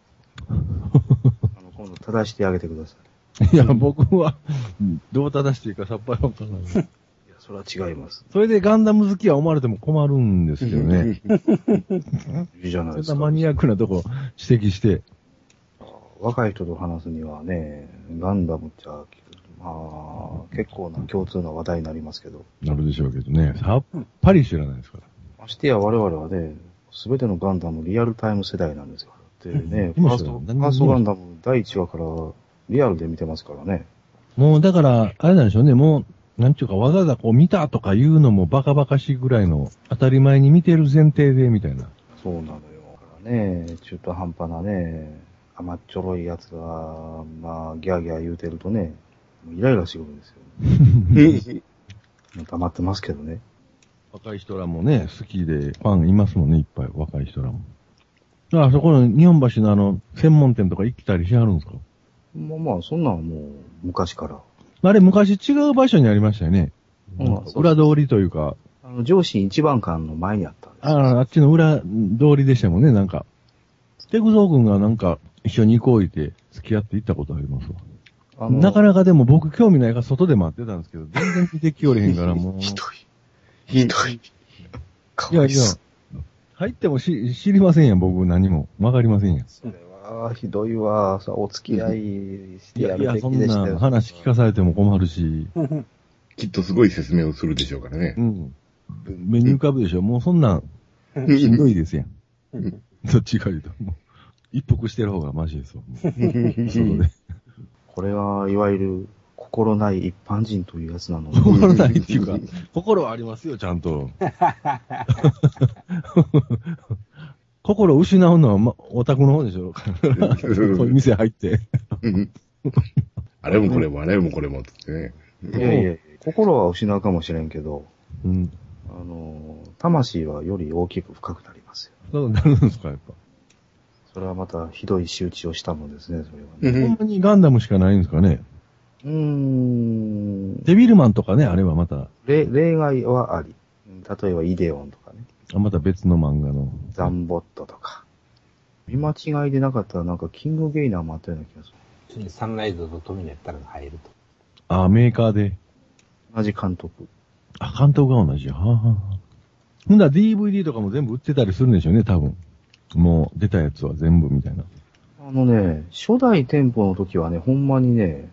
あの、今度正してあげてください。いや、僕は、うんどう正していいかさっぱりわからない。それは違います。それでガンダム好きは思われても困るんですけどね。いいじゃないですか。マニアックなとこ指摘して。若い人と話すにはね、ガンダムっちゃ、まあ、結構な共通な話題になりますけど、なるでしょうけどね。さっぱり知らないですから。ましてや我々はね、すべてのガンダムリアルタイム世代なんですよ。でね、フうんァースト、フ何ァーストガンダム第1話からリアルで見てますからね。もうだから、あれなんでしょうね。もう、なんちゅうかわざわざこう見たとか言うのもバカバカしいぐらいの当たり前に見てる前提でみたいな。そうなのよ。だからね、中途半端なね、甘っちょろいやつが、まあ、ギャーギャー言うてるとね、イライラしてくるんですよ。も う黙ってますけどね。若い人らもね、好きで、ファンいますもんね、いっぱい、若い人らも。だからそこの日本橋のあの、専門店とか行ったりしはるんですか？まあまあ、そんなんはもう昔から。あれ昔違う場所にありましたよね。うん裏通りというか、あの、上司一番館の前にあったんですよ。ああ、あっちの裏通りでしたもんね、なんか。テクゾー君がなんか一緒に行こういて付き合って行ったことありますわ。なかなかでも僕興味ないから外で待ってたんですけど、全然見てきおれへんからもう。ひどい。ひどい。かいやいやわいそう。、入ってもし知りませんやん、僕何も。わかりませんやん。それは、ひどいわ。さ、お付き合いしてやるいやいや、そんべきでしたよ。な話聞かされても困るし。きっとすごい説明をするでしょうからねう。ん。目に浮かぶでしょ。もうそんなん、しんどいですやん。どっちか言うと。もう一服してる方がマジですわ。もう 外で。これは、いわゆる、心ない一般人というやつなので。心ないっていうか、心はありますよ、ちゃんと。心を失うのは、ま、オタクの方でしょ。そういう店入って。あれもこれも、あれもこれも、つってね。いやいや、心は失うかもしれんけど、うん。あの、魂はより大きく深くなりますよ。そうなるんですか、やっぱ。それはまたひどい仕打ちをしたのですね、それはね。ほんまにガンダムしかないんですかね。うーん。デビルマンとかね、あれはまた、例例外はあり。例えばイデオンとかね。あまた別の漫画の。ザンボットとか。見間違いでなかったらなんかキングゲイナーもあったような気がする。サンライズとトミネッタラが入ると。あ、メーカーで。同じ監督。あ、監督が同じ。はあ、はあはあ、ほんなら DVD とかも全部売ってたりするんでしょうね、多分。もう出たやつは全部みたいな。あのね、初代店舗の時はね、ほんまにね、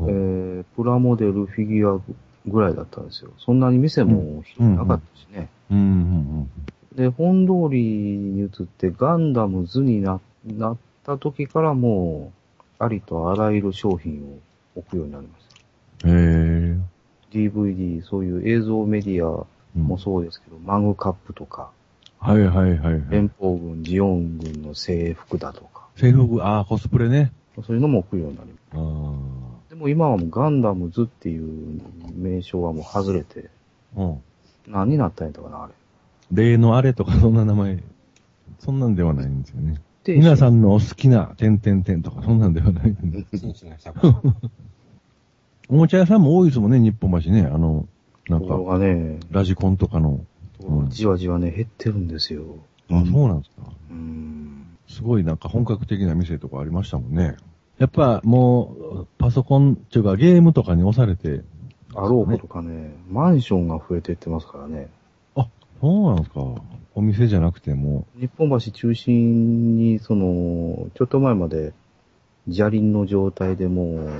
えうんー、プラモデル、フィギュアぐらいだったんですよ。そんなに店も広くなかったしね。うん、うん、で、本通りに移ってガンダム図にななった時からもう、ありとあらゆる商品を置くようになりました。うん。へえ。DVD、そういう映像メディアうんもそうですけど、マグカップとか、はいはいはいはい。連邦軍、ジオン軍の制服だとか、制服、ああ、コスプレね。そういうのも置くようになりまああ。す。でも今はもうガンダムズっていう名称はもう外れて、うん。何になったんやったかな、あれ。例のあれとかそんな名前、そんなんではないんですよね。で皆さんのお好きな点々点とかそんなんではない。真摯な社交。おもちゃ屋さんも多いですもんね、日本橋ね。あの、なんところか、がね、ラジコンとかの。うんじわじわね、減ってるんですよ。あ、そうなんですか。うーん。すごいなんか本格的な店とかありましたもんね。やっぱもう、パソコンっていうかゲームとかに押されて、あろうことかね、マンションが増えていってますからね。そうなんですか。お店じゃなくても。日本橋中心に、その、ちょっと前まで、砂利の状態でもう、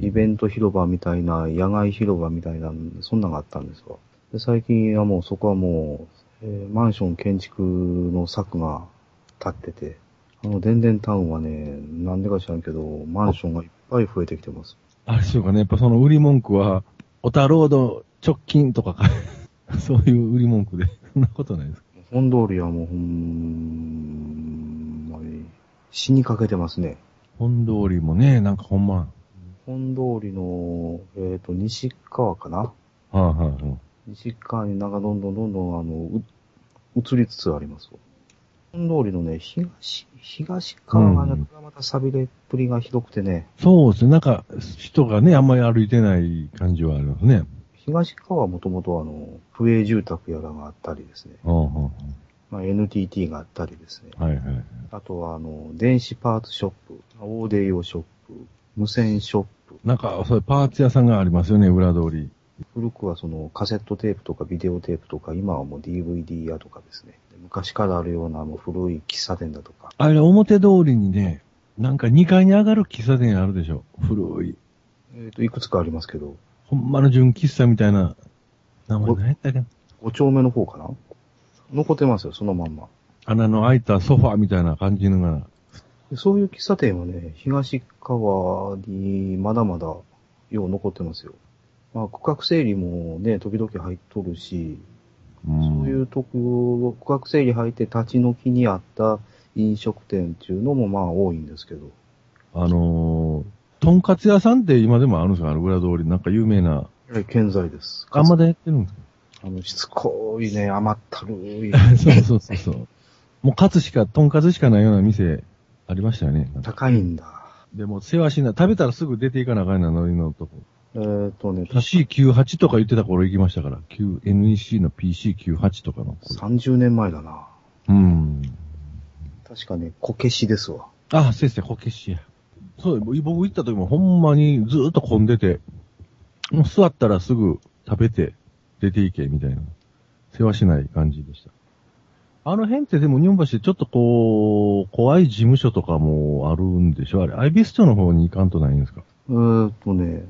イベント広場みたいな、野外広場みたいな、そんなのがあったんですわ。で最近はもうそこはもう、えーマンション建築の策が立ってて、あの、電電タウンはね、なんでか知らんけど、マンションがいっぱい増えてきてます。あれでしょうかね。やっぱその売り文句は、オタロード直近とかか、そういう売り文句で。そんなことないですか？本通りはもうほんまに死にかけてますね。本通りもね、なんかほんま。本通りの、えっ、と、西側かな？はいはいはい。西側になんかどんどんどんどん、あの、う移りつつありますわ。本通りのね、東、東側がね、うんこれはまた錆びれっぷりがひどくてね、そうですね。なんか、人がね、あんまり歩いてない感じはありますね。東側はもともとあの、不営住宅やらがあったりですね。まあ、NTT があったりですね。はいはい。あとは、あの、電子パーツショップ、大手用ショップ、無線ショップ、なんか、そういうパーツ屋さんがありますよね、裏通り。古くはそのカセットテープとかビデオテープとか、今はもう DVD 屋とかですね。で昔からあるようなもう古い喫茶店だとか。あれ、表通りにね、なんか2階に上がる喫茶店あるでしょ。古い。えっ、と、いくつかありますけど、ほんまの純喫茶みたいな。名前何やったっけ？5丁目の方かな？残ってますよ、そのまんま。穴の開いたソファーみたいな感じのがそういう喫茶店はね、東川にまだまだよう残ってますよ。まあ、区画整理もね、時々入っとるし、うんそういうとこ、区画整理入って立ち退きにあった飲食店っていうのもまあ多いんですけど。あのー、とんかつ屋さんって今でもあるんですかあの裏通り。なんか有名な。え健在です。あ、まだやってるんですか？あの、しつこいね、甘ったるい。そうそうそうそう。もうカツしか、とんかつしかないような店ありましたよね。高いんだ。でも、世話しない。食べたらすぐ出ていかなあかんな、ノリのとこ。えっ、とね、PC98 とか言ってた頃行きましたから。Q NEC の PC98 とかの頃。30年前だな。うん。確かね、こけしですわ。あ、先生、こけしや。そう、僕行った時もほんまにずーっと混んでて、もう座ったらすぐ食べて出ていけ、みたいな。世話しない感じでした。あの辺ってでも日本橋でちょっとこう、怖い事務所とかもあるんでしょ？あれ、アイビストの方に行かんとないんですか？えーっとね、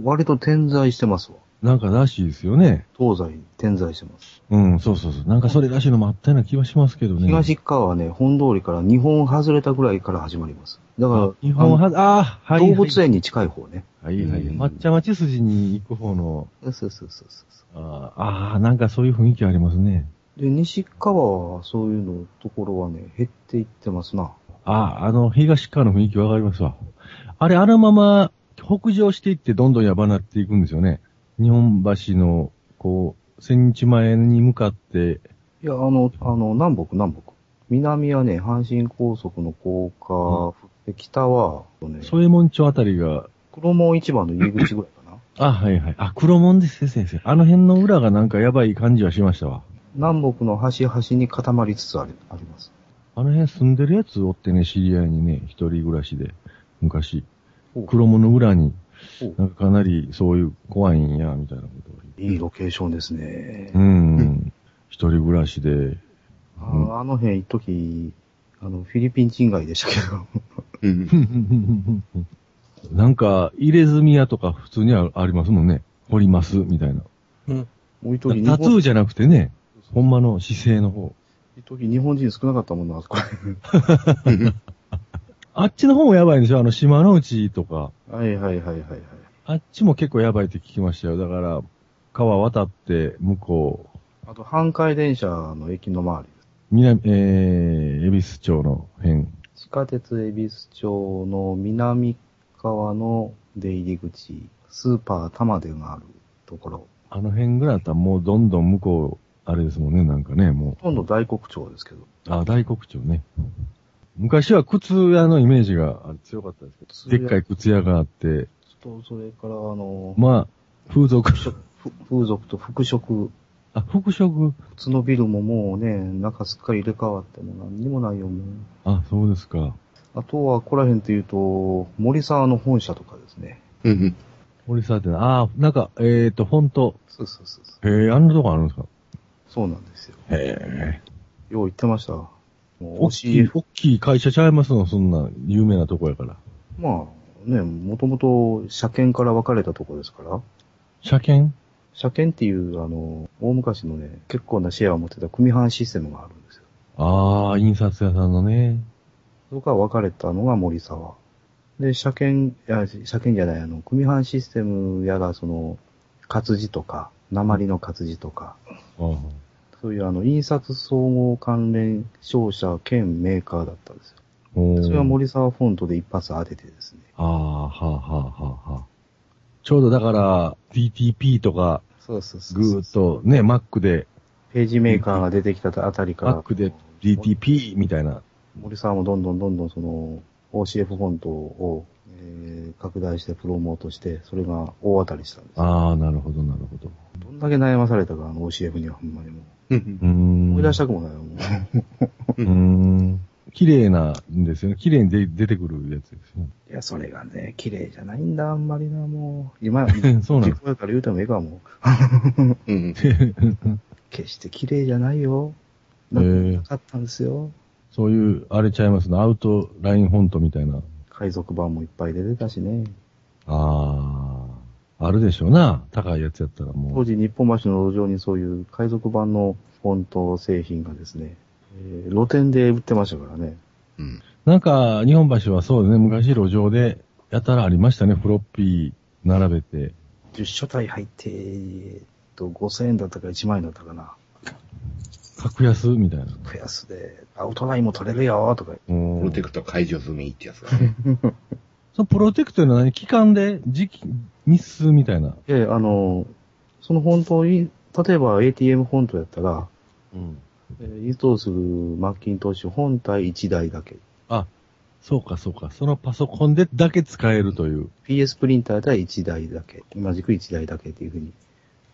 割と点在してますわ。なんからしいですよね。東西点在してます。うん、そうそうそう。なんかそれらしいのもあったような気はしますけどね。東側はね、本通りから日本外れたぐらいから始まります。だから、あ日本は、ああ、はい、はい。動物園に近い方ね。はいはい。うん抹茶町筋に行く方の、そうそうそうそうあーあー、なんかそういう雰囲気ありますね。で、西側はそういうのところはね、減っていってますな。ああ、あの、東側の雰囲気わかりますわ。あれ、あのまま北上していってどんどんやばなっていくんですよね。日本橋の、こう、千日前に向かって、いや、あの、あの、南北、南北。南はね、阪神高速の高架、で北は、ね、添右衛門町あたりが、黒門市場の入り口ぐらいかな。あ、はいはい。あ、黒門ですね、先生。あの辺の裏がなんかやばい感じはしましたわ。南北の端々に固まりつつありあります。あの辺住んでるやつおってね、知り合いにね、一人暮らしで、昔、お黒門の裏にお、なんかかなりそういう怖いんや、みたいなことを言いいロケーションですね。う。うん。一人暮らしで、ああの辺一時、あの、フィリピン人街でしたけど。うん。なんか、入れ墨屋とか普通にあありますもんね。掘ります、みたいな。うん。もうタトゥー本、じゃなくてね、ほんまの姿勢の方。一時日本人少なかったもんな、あそこ。あっちの方もやばいんでしょあの島の内とか。はいはいはいはいはい。あっちも結構やばいって聞きましたよ。だから、川渡って、向こう、あと、阪海電車の駅の周り。南、えー、恵比寿町の辺。地下鉄恵比寿町の南側の出入り口、スーパー玉出があるところ。あの辺ぐらいだったらもうどんどん向こう、あれですもんね、なんかね、もほとんど大黒町ですけど。う。あ、大黒町ね。昔は靴屋のイメージがあ強かったですけど、でっかい靴屋があって、と、それから、あの、まあ、風俗、ふ風俗と服飾、あ、服飾、靴のビルももうね、中すっかり入れ替わっても何にもないよ、もう。あ、そうですか。あとは、ここら辺というと、森沢の本社とかですね。うん。森沢ってな、あ、なんか、えっ、ー、と、フォント、そうそうそうそう。えー、あんなとこあるんですか？そうなんですよ。へえ。よう言ってました。大きい、大きい会社ちゃいますの、そんな、有名なとこやから。まあ、ね、もともと車検から分かれたとこですから、車検？車検っていう、あの、大昔のね、結構なシェアを持ってた組版システムがあるんですよ。ああ、印刷屋さんのね。そこから分かれたのが森沢。で、車検、いや、車検じゃない、あの、組版システムやら、その、活字とか、鉛の活字とか、ああそういうあの、印刷総合関連商社兼メーカーだったんですよ。それは森沢フォントで一発当ててですね。ああ、はあ、はあ、はあ、はあ。ちょうどだから、DTP とか、そうそうそうぐーっとね、Mac で、ページメーカーが出てきたあたりから、Mac で DTP みたいな。森沢もどんどんどんどんその OCF フォントを、えー拡大してプロモートして、それが大当たりしたんですよ。ああ、なるほど、なるほど。どんだけ悩まされたか、あの OCF にはほんまにもう。思い出したくもないよ、もう。綺麗なんですよね。綺麗にで出てくるやつですね。いや、それがね、綺麗じゃないんだ、あんまりな、もう。今、そうなんです実家やから言うてもええか、もう。うん。決して綺麗じゃないよ。なかったんですよ。そういう、あれちゃいますね。アウトラインフォントみたいな。海賊版もいっぱい出てたしね。ああ。あるでしょうな。高いやつやったらもう。当時日本橋の路上にそういう海賊版のフォント製品がですね、えー露店で売ってましたからね。うん。なんか、日本橋はそうですね。昔路上でやたらありましたね。フロッピー並べて。10書体入って、えーっと、5000円だったか1万円だったかな。格安みたいな。クヤスで、アウトラインも取れるよとか。ププロテクト解除済みってやつがね。そのプロテクトの何？期間で時期、日数みたいな。えーあの、そのフォントに、例えば ATM フォントやったら、うん。えーインストールするマッキントッシュ本体1台だけ。あ、そうかそうか。そのパソコンでだけ使えるという。PS プリンターでは1台だけ。同じく1台だけっていうふうに。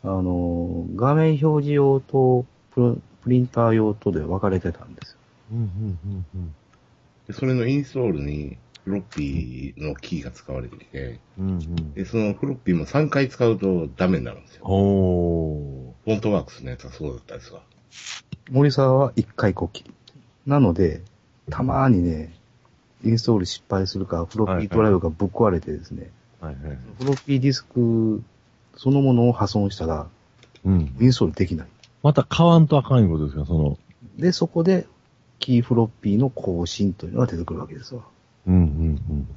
あの、画面表示用とプロプリンター用とで分かれてたんですよ。うん、うん、うん、うん。でそれのインストールにフロッピーのキーが使われてきて、うん、うん。で、そのフロッピーも3回使うとダメになるんですよ。おー。フォントワークスのやつはそうだったですわ。森沢は1回こっきり。なので、たまーにね、インストール失敗するか、フロッピードライブがぶっ壊れてですね、はいはい。フロッピーディスクそのものを破損したら、うん。インストールできない。また買わんとあかんいうことですか、その。で、そこで、キーフロッピーの更新というのが出てくるわけですわ。うん、うん、うん。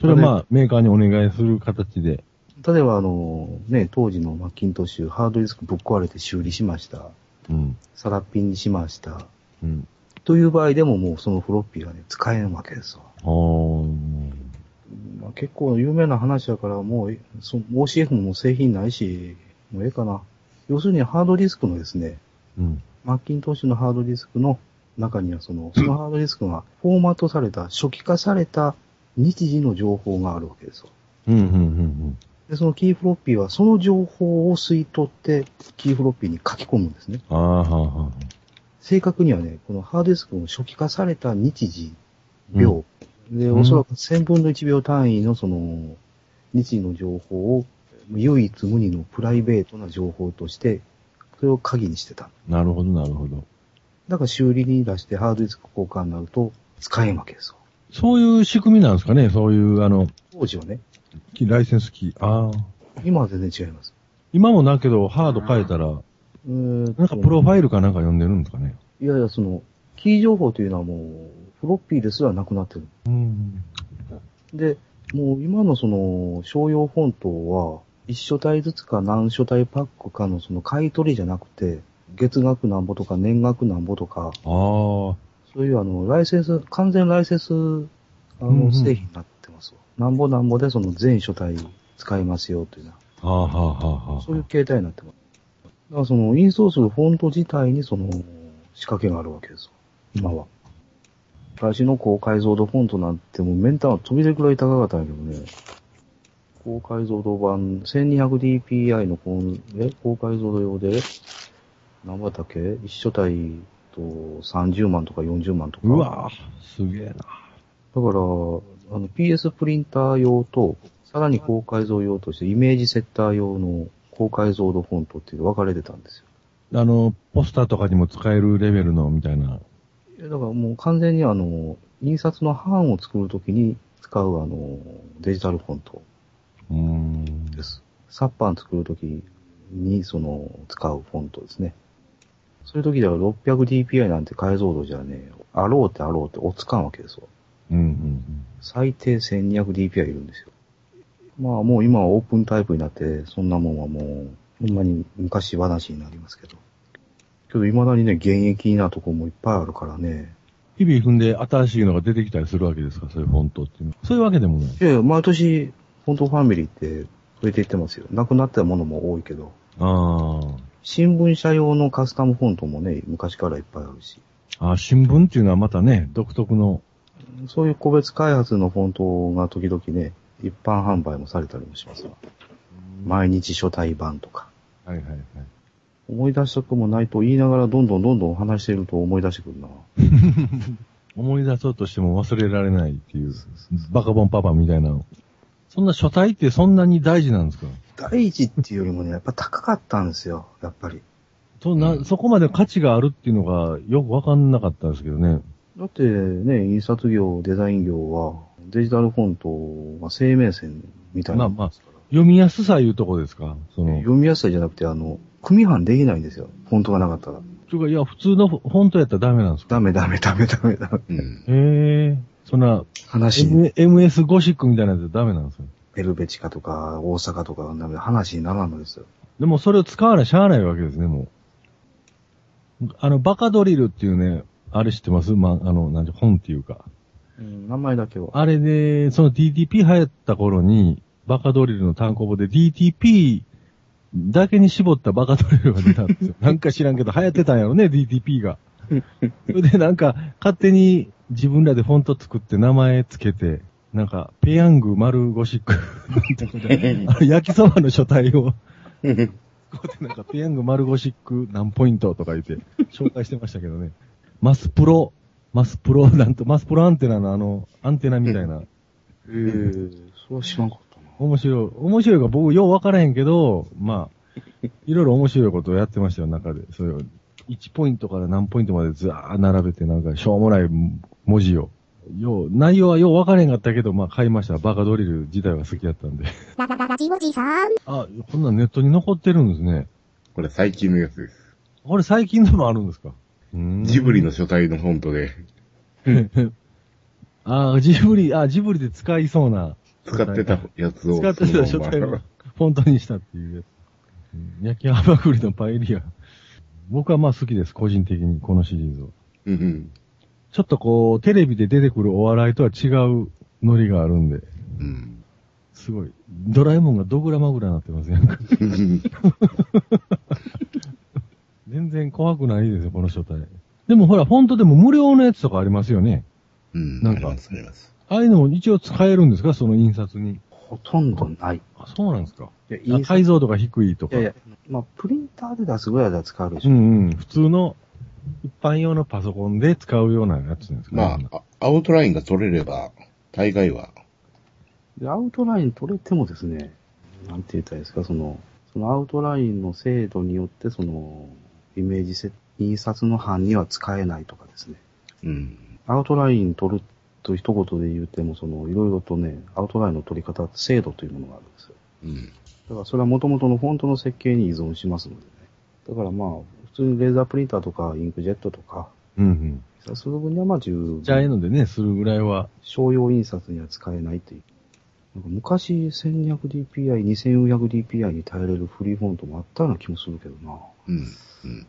それはまあ、メーカーにお願いする形で。例えば、あの、ね、当時のマッキントッシュ、ハードディスクぶっ壊れて修理しました。うん。サラッピンにしました。うん。という場合でももうそのフロッピーがね、使えんわけですわ。おー。まあ、結構有名な話だから、もう、そ OCF ももう製品ないし、もうええかな。要するにハードディスクのですね、うん。マッキントッシュのハードディスクの中にはその、そのハードディスクがフォーマットされた、初期化された日時の情報があるわけですよ。うん、うん、うん、で、そのキーフロッピーはその情報を吸い取って、キーフロッピーに書き込むんですね。うん。ああ、はあ、はあ。正確にはね、このハードディスクの初期化された日時、秒、で、おそらく1000分の1秒単位のその、日時の情報を唯一無二のプライベートな情報として、それを鍵にしてた。なるほど、なるほど。だから修理に出してハードディスク交換になると使えんわけですよ。そういう仕組みなんですかね？そういう、あの、当時はね、ライセンスキー。ああ。今は全然違います。今もだけど、ハード変えたら、なんかプロファイルかなんか読んでるんですかね？いやいや、その、キー情報というのはもう、フロッピーですらなくなってる。うん。で、もう今のその商用フォントは、一書体ずつか何書体パックかのその買い取りじゃなくて、月額なんぼとか年額なんぼとか、ああ。そういうあの、ライセンス、完全ライセンス、あうんうんの、製品になってますわ。なんぼなんぼでその全書体使えますよというな、はあ、はあ、は。そういう形態になってます。だからその、インストールするフォント自体にその、仕掛けがあるわけですよ。今は。昔の高解像度フォントなんてもうメンタは飛び出るくらい高かったんやけどね。高解像度版 1200dpi のフォン、え？高解像度用で、何番だっけ？一書体と30万とか40万とか。うわぁ、すげえな。だから、あの PS プリンター用と、さらに高解像用としてイメージセッター用の高解像度フォントっていうの分かれてたんですよ。あの、ポスターとかにも使えるレベルの、みたいな。いやだからもう完全にあの、印刷の版を作るときに使うあの、デジタルフォントうーん。です。サッパン作るときにその、使うフォントですね。そういう時では 600dpi なんて解像度じゃね、あろうってあろうって落ちかんわけですわ。うんうん最低 1200dpi いるんですよ。まあもう今はオープンタイプになって、そんなもんはもう、ほんまに昔話になりますけど。けど未だにね、現役なとこもいっぱいあるからね。日々踏んで新しいのが出てきたりするわけですかそういうフォントっていうのは。そういうわけでもない。いやいや、毎年、フォントファミリーって増えていってますよ。なくなったものも多いけど。あ新聞社用のカスタムフォントもね、昔からいっぱいあるし。あ。あ新聞っていうのはまたね、独特の。そういう個別開発のフォントが時々ね、一般販売もされたりもしますわ。毎日書体版とか。はいはいはい。思い出したくもないと言いながらどんどんどんどん話してると思い出してくるな。思い出そうとしても忘れられないっていう、バカボンパパみたいなの。そんな書体ってそんなに大事なんですか？大事っていうよりもね、やっぱ高かったんですよ、やっぱり。そんな、そこまで価値があるっていうのがよくわかんなかったんですけどね。だってね、印刷業、デザイン業は、デジタルフォントが生命線みたいな。まあまあ読みやすさいうとこですかその、読みやすさじゃなくて、あの、組版できないんですよ。フォントがなかったら。というか、いや、普通のフォントやったらダメなんですか？ダメダメダメダメダメ。うん。へえ。そんな、話に、M、MS ゴシックみたいなやつダメなんですよ。ベルベチカとか大阪とかはダメ話にならんのですよ。でもそれを使わなしゃあないわけですね、もう。あの、バカドリルっていうね、あれ知ってます？まあ、あの、なんて、本っていうか。うん、名前だけは。あれで、その DTP 流行った頃に、バカドリルの単行本で DTP だけに絞ったバカドリルが出たんですよ。なんか知らんけど流行ってたんやろね、DTP が。それでなんか、勝手に自分らでフォント作って名前つけて、なんか、ペヤング丸ゴシックなんてことであの焼きそばの書体を、こうやってなんか、ペヤング丸ゴシック何ポイントとか言って、紹介してましたけどね。マスプロ、マスプロ、なんと、マスプロアンテナのあの、アンテナみたいな。ええー、それは知らんかったな。面白い。面白いが僕よう分からへんけど、まあ、いろいろ面白いことをやってましたよ、中で。それを、1ポイントから何ポイントまでずーっ並べて、なんか、しょうもない文字を。よう、内容はよう分からへんかったけど、まあ買いました。バカドリル自体は好きだったんで。ララララジオジさん。あ、こんなんネットに残ってるんですね。これ最近のやつです。これ最近でもあるんですか？ジブリの書体のフォントで ああ、ジブリ、あジブリで使いそうな。使ってたやつを。使ってた書体をフォントにしたっていうやつ。うん焼きハマグリのパエリア。僕はまあ好きです、個人的に、このシリーズを。うんうん。ちょっとこう、テレビで出てくるお笑いとは違うノリがあるんで、うん。すごい。ドラえもんがドグラマグラになってますやんか。全然怖くないですよ、この書体。でもほら、フォントでも無料のやつとかありますよね。うん。なんかあります、あ。ああいうのも一応使えるんですかその印刷に。ほとんどない。あ、そうなんですか。いやあ解像度が低いとか。いやいや、まあ、プリンターで出すぐらいでは使うでしょ。うんうん。普通の一般用のパソコンで使うようなやつなんですか？まあ、あアウトラインが取れれば、大概は、で、アウトライン取れてもですね、なんて言ったらいいですか、その、そのアウトラインの精度によって、その、イメージセ印刷の版には使えないとかですね。うん。アウトライン取ると一言で言っても、その、いろいろとね、アウトラインの取り方、精度というものがあるんですよ。うん。だからそれは元々のフォントの設計に依存しますのでね。だからまあ、普通にレーザープリンターとかインクジェットとか、うんうん。印刷する分にはまあ十分。じゃあ、ああいうのでね、するぐらいは。商用印刷には使えないという。なんか昔 1200dpi、2400dpi に耐えれるフリーフォントもあったような気もするけどな。うん。うん。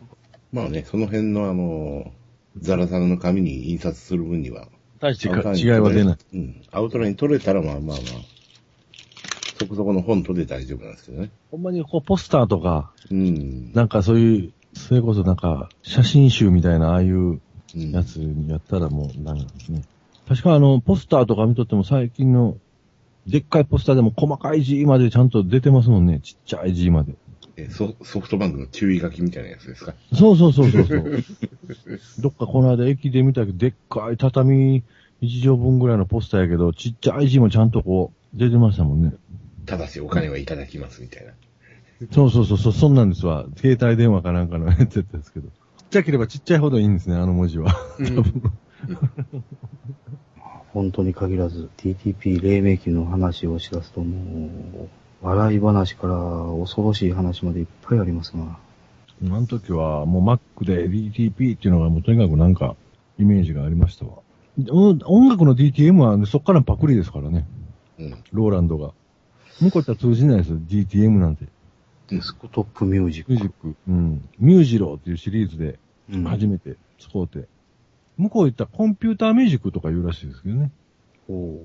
まあね、その辺のあの、ザラザラの紙に印刷する分には、大して違いは出ない。うん。アウトライン取れたらまあまあまあ、そこそこのフォントで大丈夫なんですけどね。ほんまにこう、ポスターとか、うん。なんかそういう、それこそなんか、写真集みたいな、ああいううんやつにやったらもうダメなんですね。確かあの、ポスターとか見とっても最近の、でっかいポスターでも細かい字までちゃんと出てますもんね。ちっちゃい字まで。えソソフトバンクの注意書きみたいなやつですか？そうそうそうそうそう。どっかこの間駅で見たけど、でっかい畳1畳分ぐらいのポスターやけど、ちっちゃい字もちゃんとこう、出てましたもんね。ただしお金はいただきますみたいな。そうそうそうそう、そんなんですわ。携帯電話かなんかの やつやったんですけど。ちっちゃければちっちゃいほどいいんですね、あの文字は。本当に限らず、TTP 黎明期の話をしだすともう、笑い話から恐ろしい話までいっぱいありますが、あの時はもう Mac で DTP っていうのがもうとにかくなんかイメージがありましたわ。うん音楽の DTM はそっからパクリですからね。うん。ローランドが。向こう行ったら通じないですよ、DTM なんて。デスクトップミュージック。ミュージック。うん。ミュージローっていうシリーズでうん初めて使うて。向こう行ったらコンピューターミュージックとか言うらしいですけどね。おー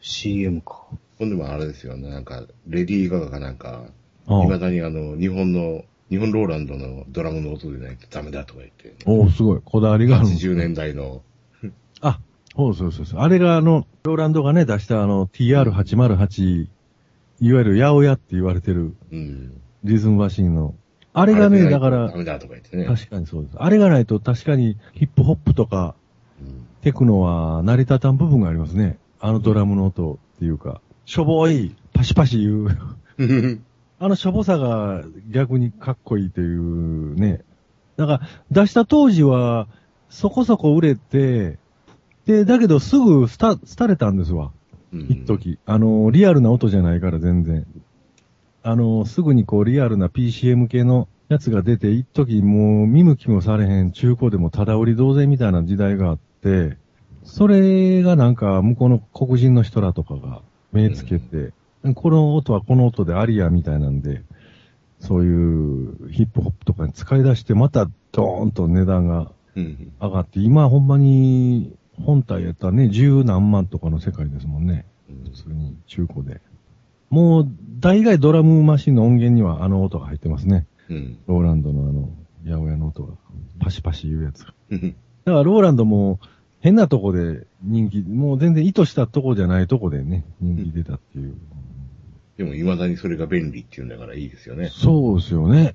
CM か。ほんでもあれですよね、なんか、レディー・ガガがなんか、あ未だにあの、日本の、日本ローランドのドラムの音でないとダメだとか言って、おおすごい。こだわりがある。80年代の、あ、そうそうそうそう。あれがあの、ローランドがね、出したあの、TR808、いわゆる八百屋って言われてるうん。リズムマシンのあれがね、だからダ、メだとか言ってね。確かにそうです。あれがないと確かにヒップホップとかうんテクノは成り立たん部分がありますね。あのドラムの音っていうか、しょぼい、パシパシ言う。あのしょぼさが逆にかっこいいというね。だから出した当時はそこそこ売れて、で、だけどすぐスタ、廃れたんですわ。うん一時。あの、リアルな音じゃないから全然。あの、すぐにこうリアルな PCM 系のやつが出て、一時もう見向きもされへん中古でもただ売り同然みたいな時代があって、それがなんか向こうの黒人の人らとかが目つけて、この音はこの音でありやみたいなんで、そういうヒップホップとかに使い出して、またドーンと値段がうん上がって、今ほんまに本体やったらね、十何万とかの世界ですもんね。うん普通に中古で。もう、大概ドラムマシンの音源にはあの音が入ってますね。うんローランドのあの、八百屋の音が、パシパシ言うやつが。うんだからローランドも変なとこで人気、もう全然意図したとこじゃないとこでね、人気出たっていう。でも未だにそれが便利っていうんだからいいですよね。そうですよね。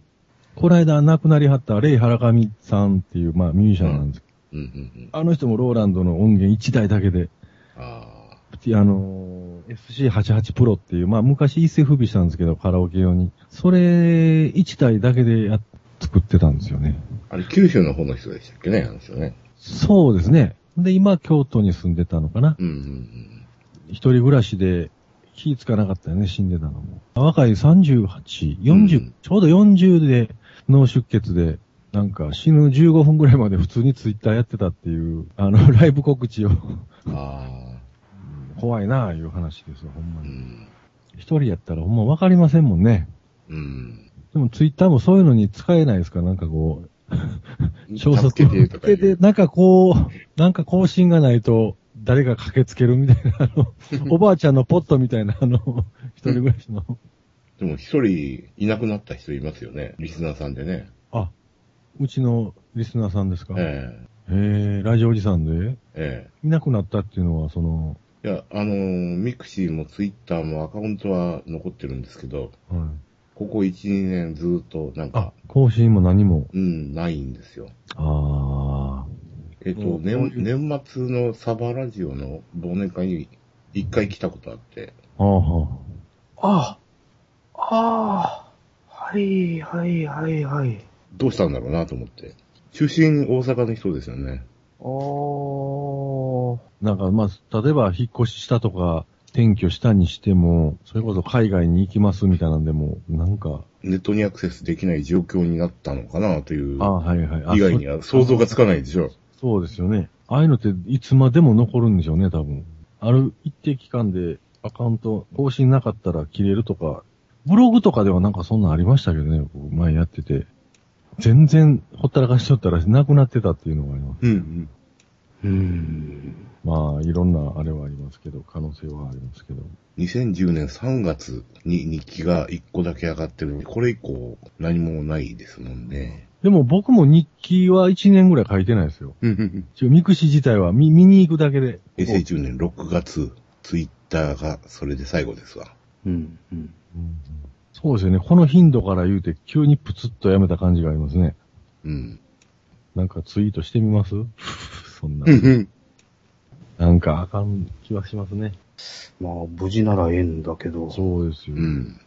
この間亡くなりはったレイ・ハラカミさんっていう、まあミュージシャンなんですけど、うんうんうん。あの人もローランドの音源1台だけで、ああのー、SC88 プロっていう、まあ昔一世不備したんですけど、カラオケ用に。それ1台だけでや、作ってたんですよね。あ。あれ、九州の方の人でしたっけね、あの人ね。そうですね。で、今京都に住んでたのかな。うんうん一人暮らしで気つかなかったよね、死んでたのも。若い38、40、うんちょうど40で脳出血で、なんか死ぬ15分ぐらいまで普通にツイッターやってたっていう、あの、ライブ告知を。うん。あ怖いなあいう話ですよ、ほんまあ。うに。ん。一人やったらほんまわかりませんもんね。うん。でもツイッターもそういうのに使えないですかなんかこう、消息助けてなんかこう、なんか更新がないと、誰が駆けつけるみたいな、あの、おばあちゃんのポットみたいな、あの、一人暮らしの。でも一人いなくなった人いますよね。リスナーさんでね。あ、うちのリスナーさんですか？えへえ、ラジオおじさんで？ええいなくなったっていうのは、その、えいや、あのーミクシーもツイッターもアカウントは残ってるんですけど、はい。ここ1、2年ずっとなんあか、、更新も何も。うん、ないんですよ。あえっ、と、うん年年末のサバラジオの忘年会に一回来たことあって、あ。あああ、ああ、はい、はい、はい、はい。どうしたんだろうなと思って。出身大阪の人ですよね。ああ、なんか、まあ、例えば引っ越ししたとか、転居したにしても、それこそ海外に行きますみたいなんでも、なんか、ネットにアクセスできない状況になったのかなという、ああ、はいはい。あ以外には想像がつかないでしょ。そうですよね。ああいうのっていつまでも残るんでしょうね、多分。ある一定期間でアカウント更新なかったら切れるとか、ブログとかではなんかそんなんありましたけどね、僕前やってて。全然ほったらかしとったらなくなってたっていうのがあります。うんうん。うーん。まあ、いろんなあれはありますけど、可能性はありますけど。2010年3月に日記が1個だけ上がってるこれ以降何もないですもんね。でも僕も日記は1年ぐらい書いてないですよ。うんうんうん。ちょミクシ自体は見見に行くだけで。平成10年6月、ツイッターがそれで最後ですわ。うん、うん。うんそうですよね。この頻度から言うて急にプツッとやめた感じがありますね。うん。なんかツイートしてみます？そんなう。んうん。なんかあかん気はしますね。まあ、無事ならええんだけど、そうですよ。うん。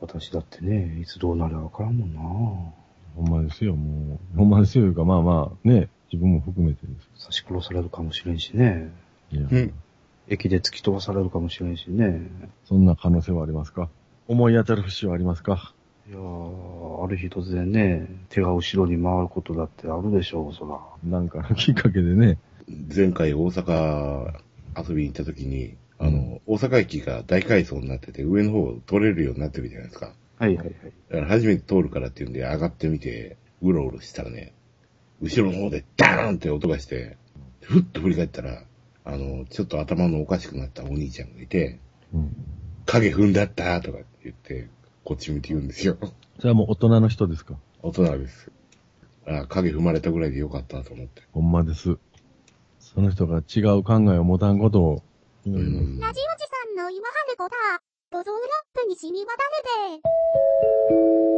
私だってね、いつどうなるかわからんもんな。ほんまですよ、もう。ほんまですよ、いうか、まあまあ、ね、自分も含めてで刺し殺されるかもしれんしね。す。いや、うん駅で突き飛ばされるかもしれんしね。そんな可能性はありますか？思い当たる節はありますか？いやー、ある日突然ね、手が後ろに回ることだってあるでしょう、そら。なんかのきっかけでね。前回大阪遊びに行った時に、あの、大阪駅が大改装になってて、上の方通れるようになってるじゃないですか。はいはいはい。だから初めて通るからっていうんで上がってみて、うろうろしたらね、後ろの方でダーンって音がして、ふっと振り返ったら、あの、ちょっと頭のおかしくなったお兄ちゃんがいて、うん。影踏んだったとかって言って、こっち見て言うんですよ。それはもう大人の人ですか？大人です。あ影踏まれたぐらいでよかったと思って。ほんまです。その人が違う考えを持たんことを祈ります。うんラジオジさんの今はるこだ。ボゾンラップに染み渡るで。